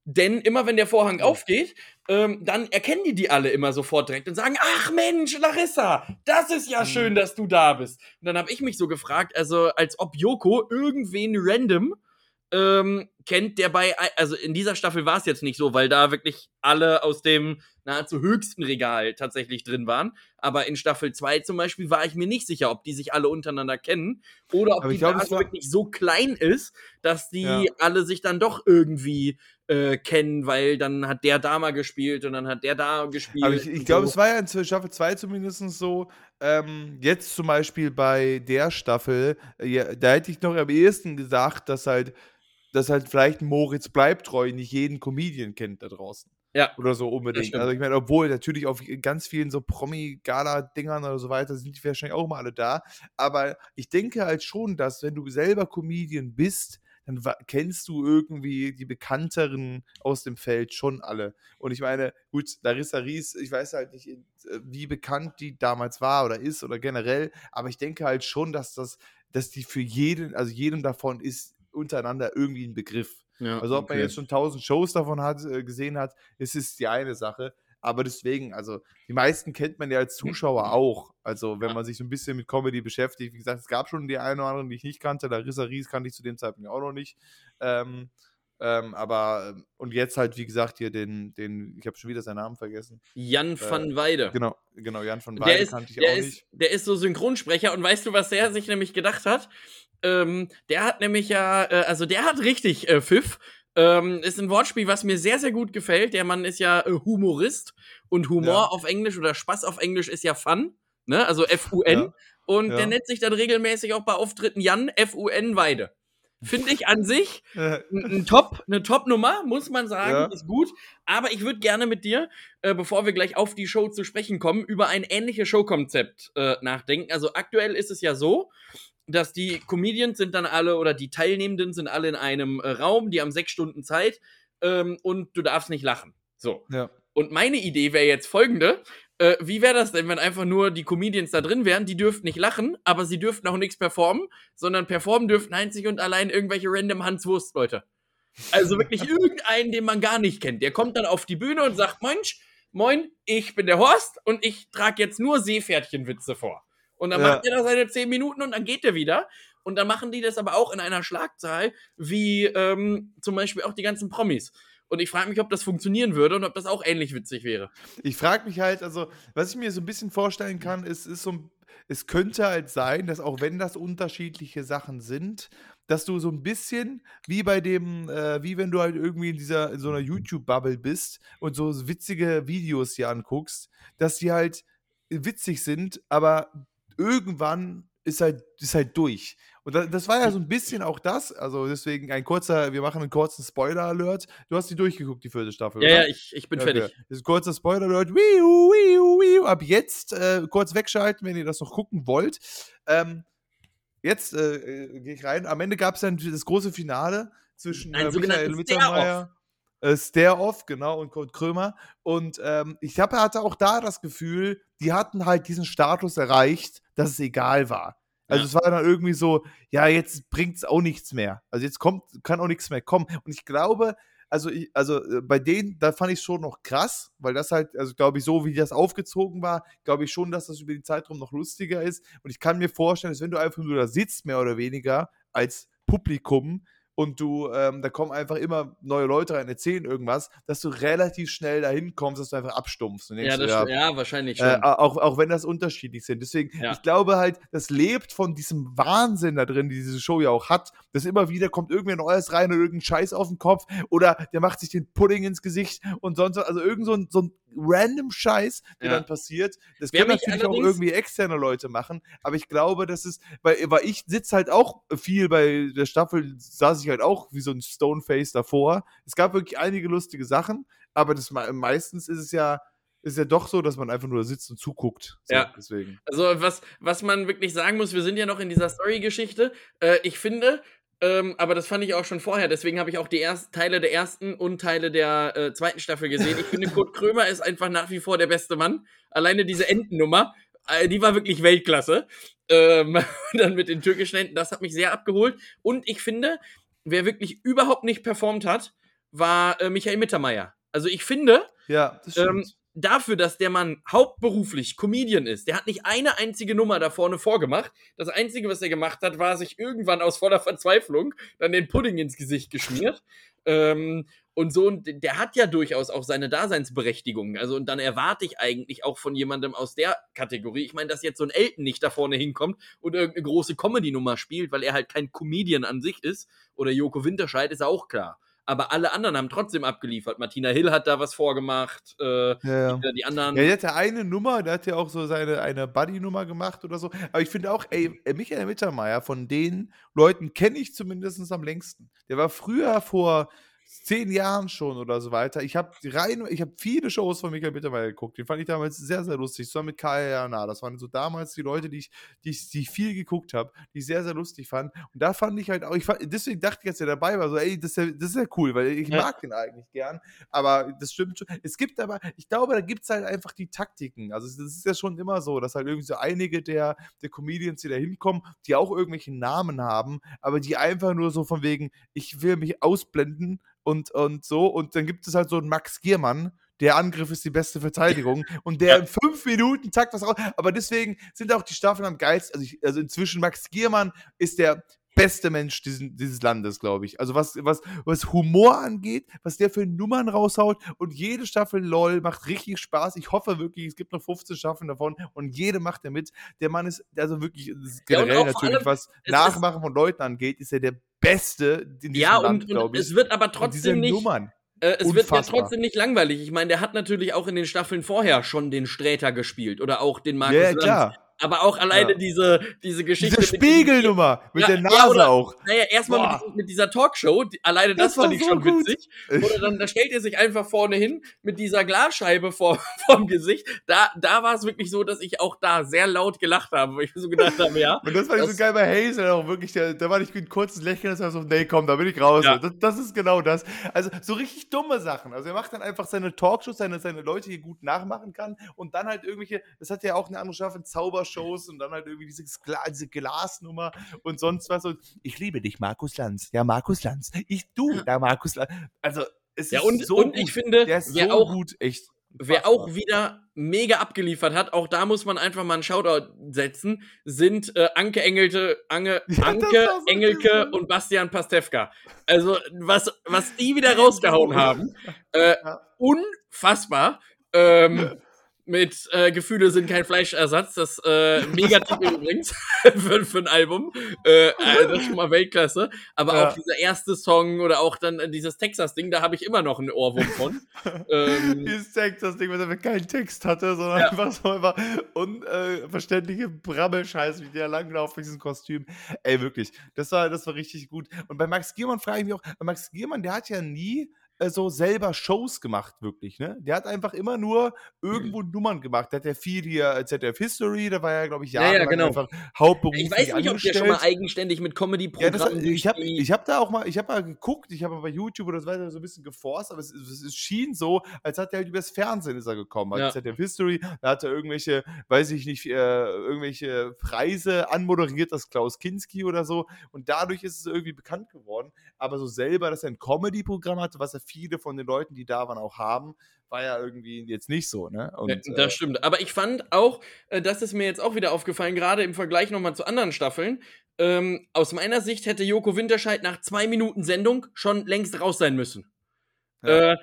Denn immer wenn der Vorhang aufgeht, ähm, dann erkennen die die alle immer sofort direkt und sagen, ach Mensch, Larissa, das ist ja schön, mhm. dass du da bist. Und dann habe ich mich so gefragt, also als ob Joko irgendwen random ähm, kennt, der bei, also in dieser Staffel war es jetzt nicht so, weil da wirklich alle aus dem nahezu höchsten Regal tatsächlich drin waren. Aber in Staffel 2 zum Beispiel war ich mir nicht sicher, ob die sich alle untereinander kennen oder ob die glaub, wirklich so klein ist, dass die ja. alle sich dann doch irgendwie äh, kennen, weil dann hat der da mal gespielt und dann hat der da gespielt.
Aber ich, ich glaube, so. es war ja in Staffel 2 zumindest so, ähm, jetzt zum Beispiel bei der Staffel, äh, ja, da hätte ich noch am ehesten gesagt, dass halt, dass halt vielleicht Moritz Bleibtreu nicht jeden Comedian kennt da draußen.
Ja.
Oder so unbedingt. Also ich meine, obwohl natürlich auf ganz vielen so Promi-Gala-Dingern oder so weiter sind die wahrscheinlich auch mal alle da. Aber ich denke halt schon, dass wenn du selber Comedian bist, dann kennst du irgendwie die bekannteren aus dem Feld schon alle. Und ich meine, gut, Larissa Ries, ich weiß halt nicht, äh, wie bekannt die damals war oder ist oder generell, aber ich denke halt schon, dass das, dass die für jeden, also jedem davon ist untereinander irgendwie ein Begriff. Ja, also ob okay. man jetzt schon tausend Shows davon hat, äh, gesehen hat, ist es die eine Sache. Aber deswegen, also die meisten kennt man ja als Zuschauer auch. Also wenn man sich so ein bisschen mit Comedy beschäftigt. Wie gesagt, es gab schon die eine oder andere, die ich nicht kannte. Larissa Ries kannte ich zu dem Zeitpunkt auch noch nicht. Ähm, ähm, aber, ähm, und jetzt halt, wie gesagt, hier den, den ich habe schon wieder seinen Namen vergessen.
Jan äh, van Weide.
Genau, genau, Jan van Weide
ist,
kannte ich
auch
ist,
nicht. Der ist so Synchronsprecher und weißt du, was der sich nämlich gedacht hat? Ähm, der hat nämlich ja, äh, also der hat richtig äh, Pfiff ähm, ist ein Wortspiel, was mir sehr, sehr gut gefällt. Der Mann ist ja äh, Humorist und Humor ja. auf Englisch oder Spaß auf Englisch ist ja Fun, ne? Also F-U-N. Ja. Und ja. der nennt sich dann regelmäßig auch bei Auftritten Jan F-U-N Weide. Finde ich an sich ein Top, eine Top-Nummer, muss man sagen, ist gut. Aber ich würde gerne mit dir, äh, bevor wir gleich auf die Show zu sprechen kommen, über ein ähnliches Showkonzept äh, nachdenken. Also aktuell ist es ja so, dass die Comedians sind dann alle oder die Teilnehmenden sind alle in einem äh, Raum, die haben sechs Stunden Zeit ähm, und du darfst nicht lachen. So.
Ja.
Und meine Idee wäre jetzt folgende. Äh, wie wäre das denn, wenn einfach nur die Comedians da drin wären? Die dürften nicht lachen, aber sie dürften auch nichts performen, sondern performen dürften einzig und allein irgendwelche random Hanswurst, Leute. Also wirklich irgendeinen, den man gar nicht kennt. Der kommt dann auf die Bühne und sagt, Mensch, moin, ich bin der Horst und ich trage jetzt nur Seepferdchenwitze vor. Und dann ja. macht er da seine zehn Minuten und dann geht er wieder. Und dann machen die das aber auch in einer Schlagzahl, wie ähm, zum Beispiel auch die ganzen Promis. Und ich frage mich, ob das funktionieren würde und ob das auch ähnlich witzig wäre.
Ich frage mich halt, also, was ich mir so ein bisschen vorstellen kann, ist, ist so es könnte halt sein, dass auch wenn das unterschiedliche Sachen sind, dass du so ein bisschen wie bei dem, äh, wie wenn du halt irgendwie in dieser, in so einer YouTube-Bubble bist und so witzige Videos hier anguckst, dass die halt witzig sind, aber irgendwann ist halt, ist halt durch. Und das, das war ja so ein bisschen auch das. Also deswegen ein kurzer, wir machen einen kurzen Spoiler-Alert. Du hast die durchgeguckt, die vierte Staffel.
Ja, oder? ja, ich, ich bin okay. fertig.
Das ist ein kurzer Spoiler-Alert. Ab jetzt äh, kurz wegschalten, wenn ihr das noch gucken wollt. Ähm, jetzt äh, äh gehe ich rein. Am Ende gab es dann das große Finale zwischen
äh, Michael Mittermeier.
Äh, Stare-Off, genau, und Kurt Krömer. Und ähm, ich hab, hatte auch da das Gefühl, die hatten halt diesen Status erreicht, dass es egal war. Also ja. es war dann irgendwie so, ja, jetzt bringt es auch nichts mehr. Also jetzt kommt, kann auch nichts mehr kommen. Und ich glaube, also, ich, also äh, bei denen, da fand ich schon noch krass, weil das halt, also glaube ich, so wie das aufgezogen war, glaube ich schon, dass das über den Zeitraum noch lustiger ist. Und ich kann mir vorstellen, dass wenn du einfach nur da sitzt, mehr oder weniger, als Publikum, und du, ähm, da kommen einfach immer neue Leute rein, erzählen irgendwas, dass du relativ schnell dahin kommst, dass du einfach abstumpfst.
Ja, das ja, ja, wahrscheinlich
äh, schon. Äh, auch, auch wenn das unterschiedlich sind. Deswegen, ja. ich glaube halt, das lebt von diesem Wahnsinn da drin, die diese Show ja auch hat, dass immer wieder kommt irgendwer Neues rein und irgendein Scheiß auf den Kopf oder der macht sich den Pudding ins Gesicht und sonst was. Also irgend so ein, so ein random Scheiß, der ja. dann passiert. Das Wer können natürlich auch irgendwie externe Leute machen, aber ich glaube, das ist, weil, weil ich sitze halt auch viel bei der Staffel, saß ich halt auch wie so ein Stoneface davor. Es gab wirklich einige lustige Sachen, aber das meistens ist es ja ist ja doch so, dass man einfach nur sitzt und zuguckt.
So, ja. Deswegen. Also was, was man wirklich sagen muss, wir sind ja noch in dieser Story-Geschichte. Äh, ich finde, ähm, aber das fand ich auch schon vorher. Deswegen habe ich auch die ersten Teile der ersten und Teile der äh, zweiten Staffel gesehen. Ich finde, Kurt Krömer ist einfach nach wie vor der beste Mann. Alleine diese Entennummer, äh, die war wirklich Weltklasse. Ähm, dann mit den türkischen Enten, das hat mich sehr abgeholt. Und ich finde, wer wirklich überhaupt nicht performt hat, war äh, Michael Mittermeier. Also ich finde,
ja, das stimmt. Ähm,
dafür, dass der Mann hauptberuflich Comedian ist, der hat nicht eine einzige Nummer da vorne vorgemacht. Das Einzige, was er gemacht hat, war sich irgendwann aus voller Verzweiflung dann den Pudding ins Gesicht geschmiert. Ähm, und so, und der hat ja durchaus auch seine Daseinsberechtigung. Also, und dann erwarte ich eigentlich auch von jemandem aus der Kategorie. Ich meine, dass jetzt so ein Elton nicht da vorne hinkommt und irgendeine große Comedy-Nummer spielt, weil er halt kein Comedian an sich ist. Oder Joko Winterscheid ist auch klar aber alle anderen haben trotzdem abgeliefert. Martina Hill hat da was vorgemacht, äh, ja, ja. Die, die, anderen.
Ja, der hatte eine Nummer, der hat ja auch so seine eine Buddy-Nummer gemacht oder so. Aber ich finde auch, ey, Michael Mittermeier, von den Leuten kenne ich zumindest am längsten. Der war früher vor zehn Jahren schon oder so weiter. Ich habe rein, ich habe viele Shows von Michael Mittermeier geguckt. Die fand ich damals sehr, sehr lustig. So mit Kaya Jana. Das waren so damals die Leute, die ich, die ich, die ich viel geguckt habe, die ich sehr, sehr lustig fand. Und da fand ich halt auch, ich fand, deswegen dachte ich, als er dabei war, so, ey, das ist ja, das ist ja cool, weil ich ja. mag den eigentlich gern. Aber das stimmt schon. Es gibt aber, ich glaube, da gibt es halt einfach die Taktiken. Also das ist ja schon immer so, dass halt irgendwie so einige der, der Comedians, die da hinkommen, die auch irgendwelche Namen haben, aber die einfach nur so von wegen, ich will mich ausblenden und, und so. Und dann gibt es halt so einen Max Giermann, der Angriff ist die beste Verteidigung und der ja. in fünf Minuten takt was raus. Aber deswegen sind auch die Staffeln am geilsten. Also, ich, also inzwischen Max Giermann ist der beste Mensch diesen, dieses Landes, glaube ich. Also was, was, was Humor angeht, was der für Nummern raushaut und jede Staffel LOL macht richtig Spaß. Ich hoffe wirklich, es gibt noch 15 Staffeln davon und jede macht er mit. Der Mann ist also wirklich ist generell ja, natürlich, allem, was Nachmachen von Leuten angeht, ist er der Beste
in diesem ja, Land, glaube ich. Es wird aber trotzdem nicht. Nummern. Äh, es Unfassbar. wird ja trotzdem nicht langweilig. Ich meine, der hat natürlich auch in den Staffeln vorher schon den Sträter gespielt oder auch den Markus
ja, klar
aber auch alleine ja. diese, diese Geschichte.
Diese Spiegelnummer mit, mit ja, der Nase ja, oder, auch.
Naja, erstmal mit, mit, dieser Talkshow, die, alleine das, das fand ich so schon gut. witzig. Oder dann da stellt er sich einfach vorne hin mit dieser Glasscheibe vor, vorm Gesicht. Da, da war es wirklich so, dass ich auch da sehr laut gelacht habe, weil ich so gedacht habe, ja.
Und das war das, so geil bei Hazel auch wirklich, da, da war ich ein kurzes Lächeln, das war so, nee, komm, da bin ich raus. Das, das, ist genau das. Also so richtig dumme Sachen. Also er macht dann einfach seine Talkshows, seine, seine Leute, die gut nachmachen kann und dann halt irgendwelche, das hat ja auch eine andere Staffel, Zaubershows und dann halt irgendwie diese, diese Glasnummer und sonst was. Und ich liebe dich, Markus Lanz. Ja, Markus Lanz. Ich, du, da Markus Lanz. Also, es
ja,
ist
und,
so
und
gut.
ich finde,
der ist so auch, gut, echt.
Wer auch wieder mega abgeliefert hat, auch da muss man einfach mal einen Shoutout setzen, sind äh, Anke Engelte, Ange, ja, Anke so Engelke und Bastian Pastewka. Also, was, was die wieder rausgehauen haben, äh, unfassbar. Ähm, mit äh, Gefühle sind kein Fleischersatz. Das äh, Megatitel übrigens für, für ein Album. Äh, äh, das ist schon mal Weltklasse. Aber ja. auch dieser erste Song oder auch dann äh, dieses Texas-Ding, da habe ich immer noch einen Ohrwurm von.
ähm, dieses Texas-Ding, was einfach keinen Text hatte, sondern ja. einfach so einfach unverständliche Brabbelscheiß, wie der langlaufen mit diesem Kostüm. Ey, wirklich. Das war, das war richtig gut. Und bei Max Giermann frage ich mich auch, bei Max Giermann, der hat ja nie äh, so selber Shows gemacht, wirklich, ne? Der hat einfach immer nur irgendwo mhm. Nummern gemacht. Der hat ja viel hier äh, ZDF History, da war ja, glaube ich,
jahrelang ja, ja, genau.
einfach hauptberuflich
Ich weiß nicht, ob der schon mal eigenständig mit Comedy-Programmen...
Ja, ich habe ich hab da auch mal, ich habe mal geguckt, ich habe bei YouTube oder so weiter so ein bisschen geforst, aber es, es, schien so, als hat er halt übers Fernsehen ist er gekommen. Also ja. ZDF History, da hat er irgendwelche, weiß ich nicht, äh, irgendwelche Preise anmoderiert, das Klaus Kinski oder so und dadurch ist es irgendwie bekannt geworden, aber so selber, dass er ein Comedy-Programm hatte, was er viele von den Leuten, die da waren, auch haben, war ja irgendwie jetzt nicht so, ne?
Und, ja, das äh, stimmt. Aber ich fand auch, äh, das ist mir jetzt auch wieder aufgefallen, gerade im Vergleich nochmal zu anderen Staffeln. Ähm, aus meiner Sicht hätte Joko Winterscheid nach zwei Minuten Sendung schon längst raus sein müssen. Ja. Äh,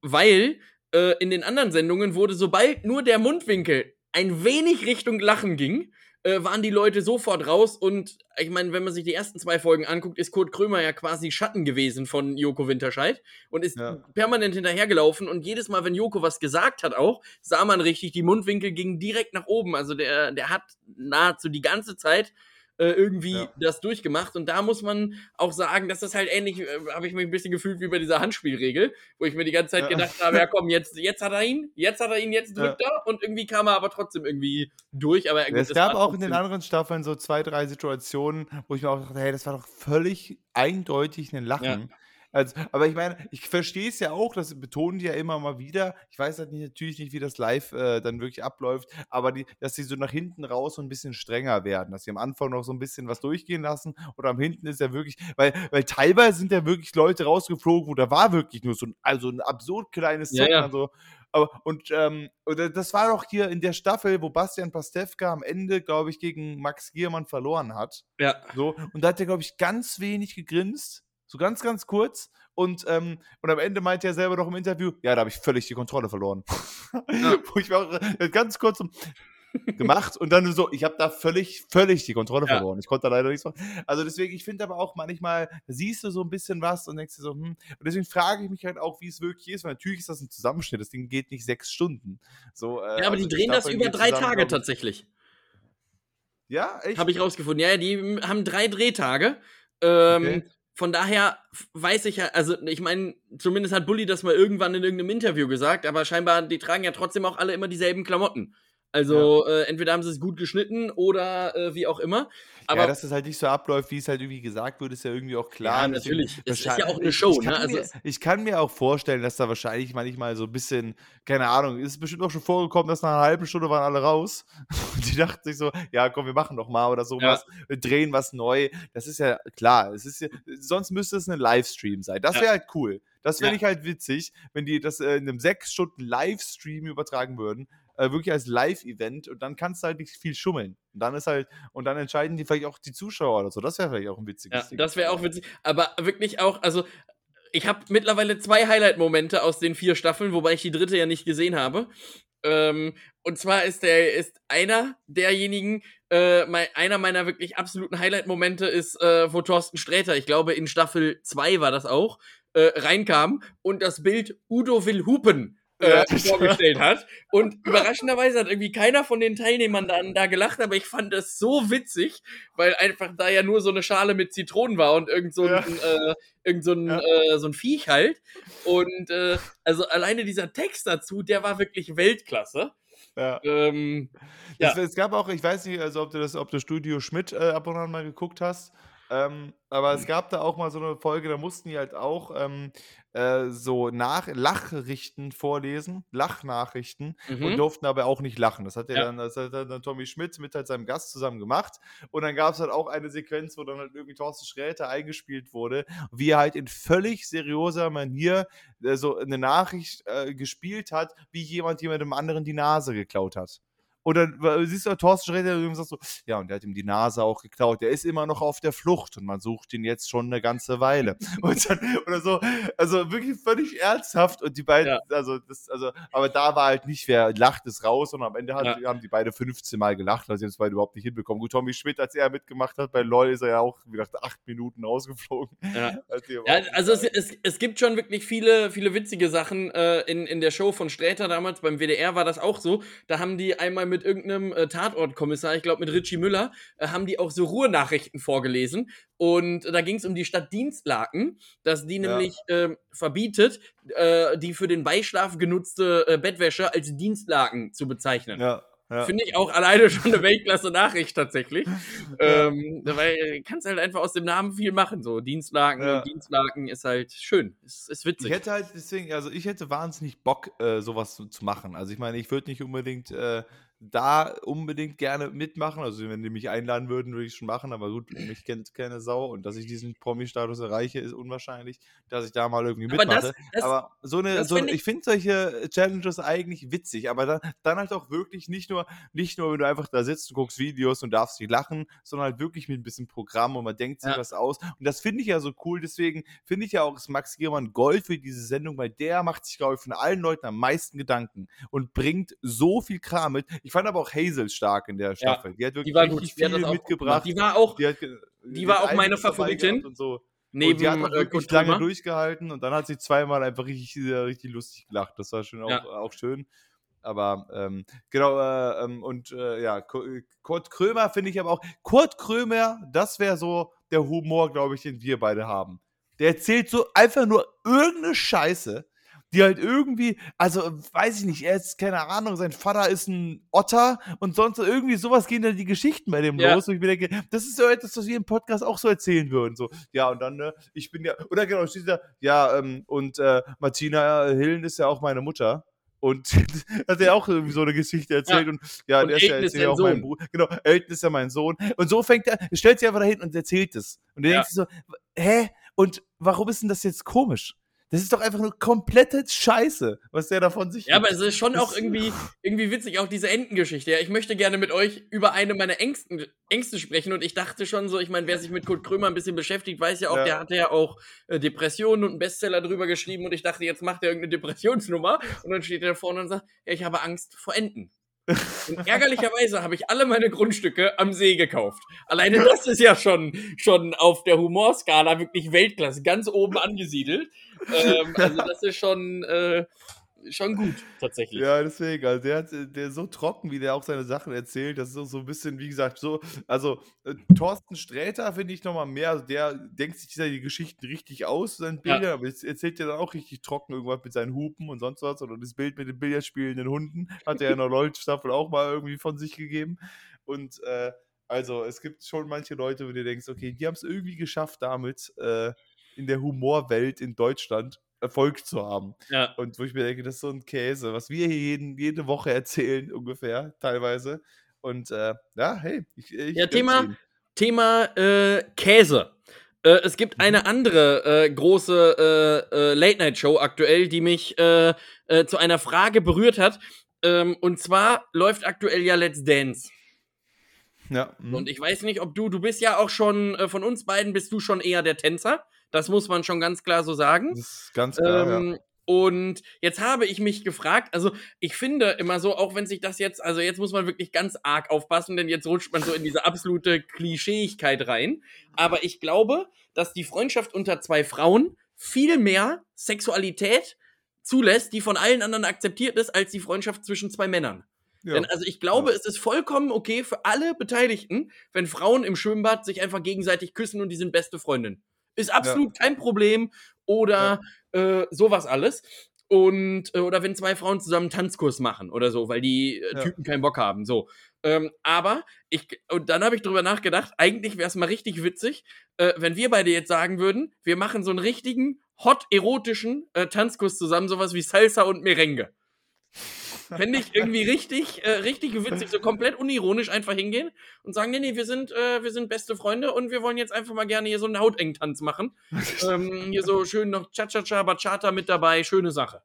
weil äh, in den anderen Sendungen wurde, sobald nur der Mundwinkel ein wenig Richtung Lachen ging, äh, waren die Leute sofort raus und ich meine, wenn man sich die ersten zwei Folgen anguckt, ist Kurt Krömer ja quasi Schatten gewesen von Joko Winterscheid und ist ja. permanent hinterhergelaufen und jedes Mal, wenn Joko was gesagt hat auch, sah man richtig, die Mundwinkel gingen direkt nach oben. Also der, der hat nahezu die ganze Zeit äh, irgendwie ja. das durchgemacht. Und da muss man auch sagen, dass das halt ähnlich, äh, habe ich mich ein bisschen gefühlt wie bei dieser Handspielregel, wo ich mir die ganze Zeit ja. gedacht habe, ja komm, jetzt, jetzt hat er ihn, jetzt hat er ihn, jetzt drückt ja. er und irgendwie kam er aber trotzdem irgendwie durch. Aber
es gab auch in den anderen Staffeln so zwei, drei Situationen, wo ich mir auch dachte, hey, das war doch völlig eindeutig ein Lachen. Also, aber ich meine, ich verstehe es ja auch, das betonen die ja immer mal wieder. Ich weiß halt nicht, natürlich nicht, wie das live äh, dann wirklich abläuft, aber die, dass sie so nach hinten raus so ein bisschen strenger werden, dass sie am Anfang noch so ein bisschen was durchgehen lassen und am hinten ist ja wirklich, weil, weil teilweise sind ja wirklich Leute rausgeflogen, wo da war wirklich nur so ein, also ein absurd kleines
ja, ja.
also aber, und, ähm, das war doch hier in der Staffel, wo Bastian Pastewka am Ende, glaube ich, gegen Max Giermann verloren hat.
Ja.
So, und da hat er, glaube ich, ganz wenig gegrinst. So ganz, ganz kurz. Und, ähm, und am Ende meinte er selber noch im Interview, ja, da habe ich völlig die Kontrolle verloren. Ja. Wo ich auch äh, ganz kurz gemacht und dann so, ich habe da völlig, völlig die Kontrolle ja. verloren. Ich konnte da leider nichts machen. Also deswegen, ich finde aber auch manchmal, siehst du so ein bisschen was und denkst dir so, hm. Und deswegen frage ich mich halt auch, wie es wirklich ist, weil natürlich ist das ein Zusammenschnitt. Das Ding geht nicht sechs Stunden. So,
äh, ja, aber also die drehen das über drei Tage tatsächlich.
Ja,
echt? Habe ich rausgefunden. Ja, die haben drei Drehtage. Ähm, okay von daher weiß ich ja, also ich meine, zumindest hat Bully das mal irgendwann in irgendeinem Interview gesagt, aber scheinbar, die tragen ja trotzdem auch alle immer dieselben Klamotten. Also ja. äh, entweder haben sie es gut geschnitten oder äh, wie auch immer. Aber
ja, dass es halt nicht so abläuft, wie es halt irgendwie gesagt wird, ist ja irgendwie auch klar. Ja,
natürlich. Es ist ja auch eine Show,
ne?
Also
mir, ich kann mir auch vorstellen, dass da wahrscheinlich manchmal so ein bisschen, keine Ahnung, ist bestimmt auch schon vorgekommen, dass nach einer halben Stunde waren alle raus. Und die dachten sich so, ja, komm, wir machen doch mal oder sowas. Ja. Wir drehen was neu. Das ist ja klar. Es ist ja, sonst müsste es ein Livestream sein. Das wäre ja. halt cool. Das fände ich halt witzig, wenn die das äh, in einem sechs Stunden Livestream übertragen würden äh, wirklich als Live-Event und dann kannst du halt nicht viel schummeln. Und dann ist halt, und dann entscheiden die vielleicht auch die Zuschauer oder so. Das wäre vielleicht auch ein witziges
ja, Ding. Das wäre auch witzig. Aber wirklich auch, also ich habe mittlerweile zwei Highlight-Momente aus den vier Staffeln, wobei ich die dritte ja nicht gesehen habe. Ähm, und zwar ist der ist einer derjenigen, äh, mein, einer meiner wirklich absoluten Highlight-Momente ist, äh, wo Thorsten Sträter, ich glaube in Staffel 2 war das auch, äh, reinkam und das Bild Udo will hupen äh, vorgestellt hat. Und überraschenderweise hat irgendwie keiner von den Teilnehmern dann da gelacht, aber ich fand das so witzig, weil einfach da ja nur so eine Schale mit Zitronen war und irgend so ein, ja. äh, irgend so ein, ja. äh, so ein Viech halt. Und äh, also alleine dieser Text dazu, der war wirklich Weltklasse.
Ja. Ähm, ja. Es, es, gab auch, ich weiß nicht, also ob du das, ob du Studio Schmidt äh, ab und an mal geguckt hast. Ähm, aber es gab da auch mal so eine Folge, da mussten die halt auch ähm, äh, so nach Lachrichten vorlesen, Lachnachrichten mhm. und durften aber auch nicht lachen. Das hat ja, dann, das hat dann Tommy Schmidt mit halt seinem Gast zusammen gemacht. Und dann gab es halt auch eine Sequenz, wo dann halt irgendwie Thorsten Schräter eingespielt wurde, wie er halt in völlig seriöser Manier äh, so eine Nachricht äh, gespielt hat, wie jemand jemandem anderen die Nase geklaut hat. Und dann siehst du Thorsten Sträter und sagt so, ja, und der hat ihm die Nase auch geklaut. Der ist immer noch auf der Flucht und man sucht ihn jetzt schon eine ganze Weile. Und dann, oder so, also wirklich völlig ernsthaft. Und die beiden, ja. also, das, also, aber da war halt nicht, wer lacht es raus, und am Ende hat, ja. haben die beide 15 Mal gelacht, also sie haben es beide überhaupt nicht hinbekommen. Gut, Tommy Schmidt, als er mitgemacht hat, bei LOL ist er ja auch, wie gesagt, acht Minuten rausgeflogen.
Ja, ja also es, es, es, gibt schon wirklich viele, viele witzige Sachen äh, in, in der Show von Sträter damals, beim WDR war das auch so. Da haben die einmal mit irgendeinem äh, Tatortkommissar, ich glaube mit Richie Müller, äh, haben die auch so Ruhrnachrichten vorgelesen. Und da ging es um die Stadt Dienstlaken, dass die ja. nämlich äh, verbietet, äh, die für den Beischlaf genutzte äh, Bettwäsche als Dienstlaken zu bezeichnen. Ja. Ja. Finde ich auch alleine schon eine Weltklasse-Nachricht tatsächlich. Ja. Ähm, weil du kannst halt einfach aus dem Namen viel machen. So Dienstlaken ja. Dienstlaken ist halt schön. Ist, ist witzig.
Ich hätte halt deswegen, also ich hätte wahnsinnig Bock, äh, sowas zu, zu, machen. Also ich meine, ich würde nicht unbedingt äh, da unbedingt gerne mitmachen. Also, wenn die mich einladen würden, würde ich schon machen. Aber gut, mich kennt keine Sau. Und dass ich diesen Promi-Status erreiche, ist unwahrscheinlich, dass ich da mal irgendwie aber mitmache. Das, das, aber so eine, so, find ich, ich finde solche Challenges eigentlich witzig. Aber dann, dann halt auch wirklich nicht nur, nicht nur, wenn du einfach da sitzt und guckst Videos und darfst dich lachen, sondern halt wirklich mit ein bisschen Programm und man denkt sich ja. was aus. Und das finde ich ja so cool. Deswegen finde ich ja auch, ist Max Giermann Gold für diese Sendung, weil der macht sich, glaube ich, von allen Leuten am meisten Gedanken und bringt so viel Kram mit. Ich fand aber auch Hazel stark in der Staffel. Ja, die hat wirklich die richtig viel mitgebracht.
Die war auch, die, hat, die war auch meine Favoritin.
Und so. Neben und die hat auch äh, wirklich lange durchgehalten und dann hat sie zweimal einfach richtig, richtig lustig gelacht. Das war schon auch, ja. auch schön. Aber ähm, genau, äh, ähm, und äh, ja, Kurt Krömer finde ich aber auch. Kurt Krömer, das wäre so der Humor, glaube ich, den wir beide haben. Der erzählt so einfach nur irgendeine Scheiße die halt irgendwie, also weiß ich nicht, er ist, keine Ahnung, sein Vater ist ein Otter und sonst irgendwie sowas gehen dann die Geschichten bei dem ja. los, wo ich mir denke, das ist so etwas, was wir im Podcast auch so erzählen würden. So, ja, und dann, ne, ich bin ja, oder genau, steht da, ja, ähm, und äh, Martina Hillen ist ja auch meine Mutter. Und hat er auch irgendwie so eine Geschichte erzählt. Ja. Und ja, und der ist ja, ist ja auch Sohn. mein Bruder. Genau, Elton ist ja mein Sohn. Und so fängt er, stellt sich einfach dahin und erzählt es. Und der ja. denkt sich so, hä? Und warum ist denn das jetzt komisch? Das ist doch einfach nur komplette Scheiße, was der davon sich.
Ja, aber es ist schon auch irgendwie, irgendwie witzig, auch diese Entengeschichte. Ja, ich möchte gerne mit euch über eine meiner Ängsten, Ängste sprechen und ich dachte schon so, ich meine, wer sich mit Kurt Krömer ein bisschen beschäftigt, weiß ja auch, ja. der hatte ja auch äh, Depressionen und einen Bestseller drüber geschrieben und ich dachte, jetzt macht er irgendeine Depressionsnummer und dann steht er da vorne und sagt, ja, ich habe Angst vor Enten. Und ärgerlicherweise habe ich alle meine Grundstücke am See gekauft. Alleine das ist ja schon, schon auf der Humorskala wirklich Weltklasse, ganz oben angesiedelt. Ähm, also das ist schon, äh, schon gut, tatsächlich.
Ja, deswegen, also der, hat, der ist so trocken, wie der auch seine Sachen erzählt, das ist so, so ein bisschen, wie gesagt, so, also äh, Thorsten Sträter finde ich nochmal mehr, also der denkt sich die Geschichten richtig aus, seinen Bildern, ja. aber jetzt erzählt er dann auch richtig trocken irgendwas mit seinen Hupen und sonst was, oder das Bild mit den Billardspielenden Hunden, hat er ja in der LOL-Staffel auch mal irgendwie von sich gegeben und, äh, also es gibt schon manche Leute, wo du denkst, okay, die haben es irgendwie geschafft damit, äh, in der Humorwelt in Deutschland Erfolg zu haben. Ja. Und wo ich mir denke, das ist so ein Käse, was wir hier jeden, jede Woche erzählen, ungefähr, teilweise. Und äh, ja, hey, ich, ich
Ja, Thema, Thema äh, Käse. Äh, es gibt eine mhm. andere äh, große äh, äh, Late-Night-Show aktuell, die mich zu einer Frage berührt hat. Ähm, und zwar läuft aktuell ja Let's Dance. Ja. Mh. Und ich weiß nicht, ob du, du bist ja auch schon, von uns beiden bist du schon eher der Tänzer. Das muss man schon ganz klar so sagen. Das ist
ganz klar. Ähm, ja.
Und jetzt habe ich mich gefragt, also ich finde immer so, auch wenn sich das jetzt, also jetzt muss man wirklich ganz arg aufpassen, denn jetzt rutscht man so in diese absolute Klischeeigkeit rein. Aber ich glaube, dass die Freundschaft unter zwei Frauen viel mehr Sexualität zulässt, die von allen anderen akzeptiert ist, als die Freundschaft zwischen zwei Männern. Ja. Denn also ich glaube, ja. es ist vollkommen okay für alle Beteiligten, wenn Frauen im Schwimmbad sich einfach gegenseitig küssen und die sind beste Freundin. Ist absolut ja. kein Problem. Oder ja. äh, sowas alles. Und, äh, oder wenn zwei Frauen zusammen einen Tanzkurs machen oder so, weil die äh, Typen keinen Bock haben. So. Ähm, aber ich, und dann habe ich drüber nachgedacht, eigentlich wäre es mal richtig witzig, äh, wenn wir beide jetzt sagen würden, wir machen so einen richtigen, hot erotischen äh, Tanzkurs zusammen, sowas wie Salsa und Merengue. Fände ich irgendwie richtig, äh, richtig witzig, so komplett unironisch einfach hingehen und sagen, nee, nee, wir sind, äh, wir sind beste Freunde und wir wollen jetzt einfach mal gerne hier so einen Hautengtanz machen. ähm, hier so schön noch Cha-Cha-Cha, Bachata mit dabei, schöne Sache.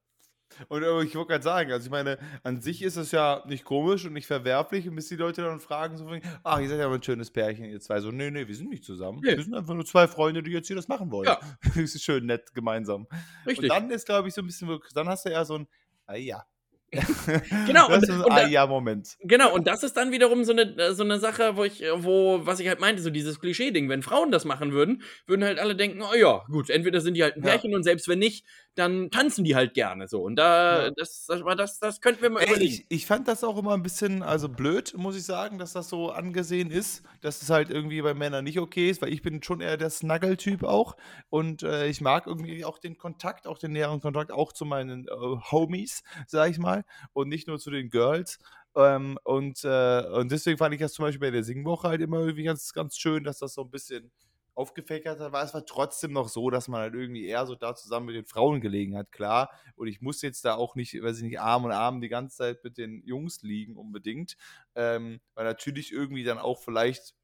Und äh, ich wollte gerade sagen, also ich meine, an sich ist es ja nicht komisch und nicht verwerflich, bis die Leute dann fragen, so, ach, ihr seid ja mal ein schönes Pärchen, ihr zwei. So, nee, nee, wir sind nicht zusammen. Nee. Wir sind einfach nur zwei Freunde, die jetzt hier das machen wollen. Ja. das ist schön nett gemeinsam. Richtig. Und dann ist, glaube ich, so ein bisschen, dann hast du ja so ein, ah ja,
genau.
Das und, ist ein Ja-Moment.
Genau, und das ist dann wiederum so eine, äh, so eine Sache, wo ich, wo, was ich halt meinte, so dieses Klischee-Ding. Wenn Frauen das machen würden, würden halt alle denken, oh ja, gut, entweder sind die halt ein Pärchen ja. und selbst wenn nicht, dann tanzen die halt gerne so. Und da, ja. das, das, das, das könnten wir mal
Ey, überlegen. Ich, ich, fand das auch immer ein bisschen, also blöd, muss ich sagen, dass das so angesehen ist, dass es halt irgendwie bei Männern nicht okay ist, weil ich bin schon eher der Snuggle-Typ auch. Und äh, ich mag irgendwie auch den Kontakt, auch den näheren Kontakt, auch zu meinen äh, Homies, sag ich mal und nicht nur zu den Girls. Ähm, und, äh, und deswegen fand ich das zum Beispiel bei der Singwoche halt immer irgendwie ganz, ganz schön, dass das so ein bisschen aufgefächert war. Es war trotzdem noch so, dass man halt irgendwie eher so da zusammen mit den Frauen gelegen hat, klar. Und ich muss jetzt da auch nicht, weiß ich nicht, Arm und Arm die ganze Zeit mit den Jungs liegen unbedingt. Ähm, weil natürlich irgendwie dann auch vielleicht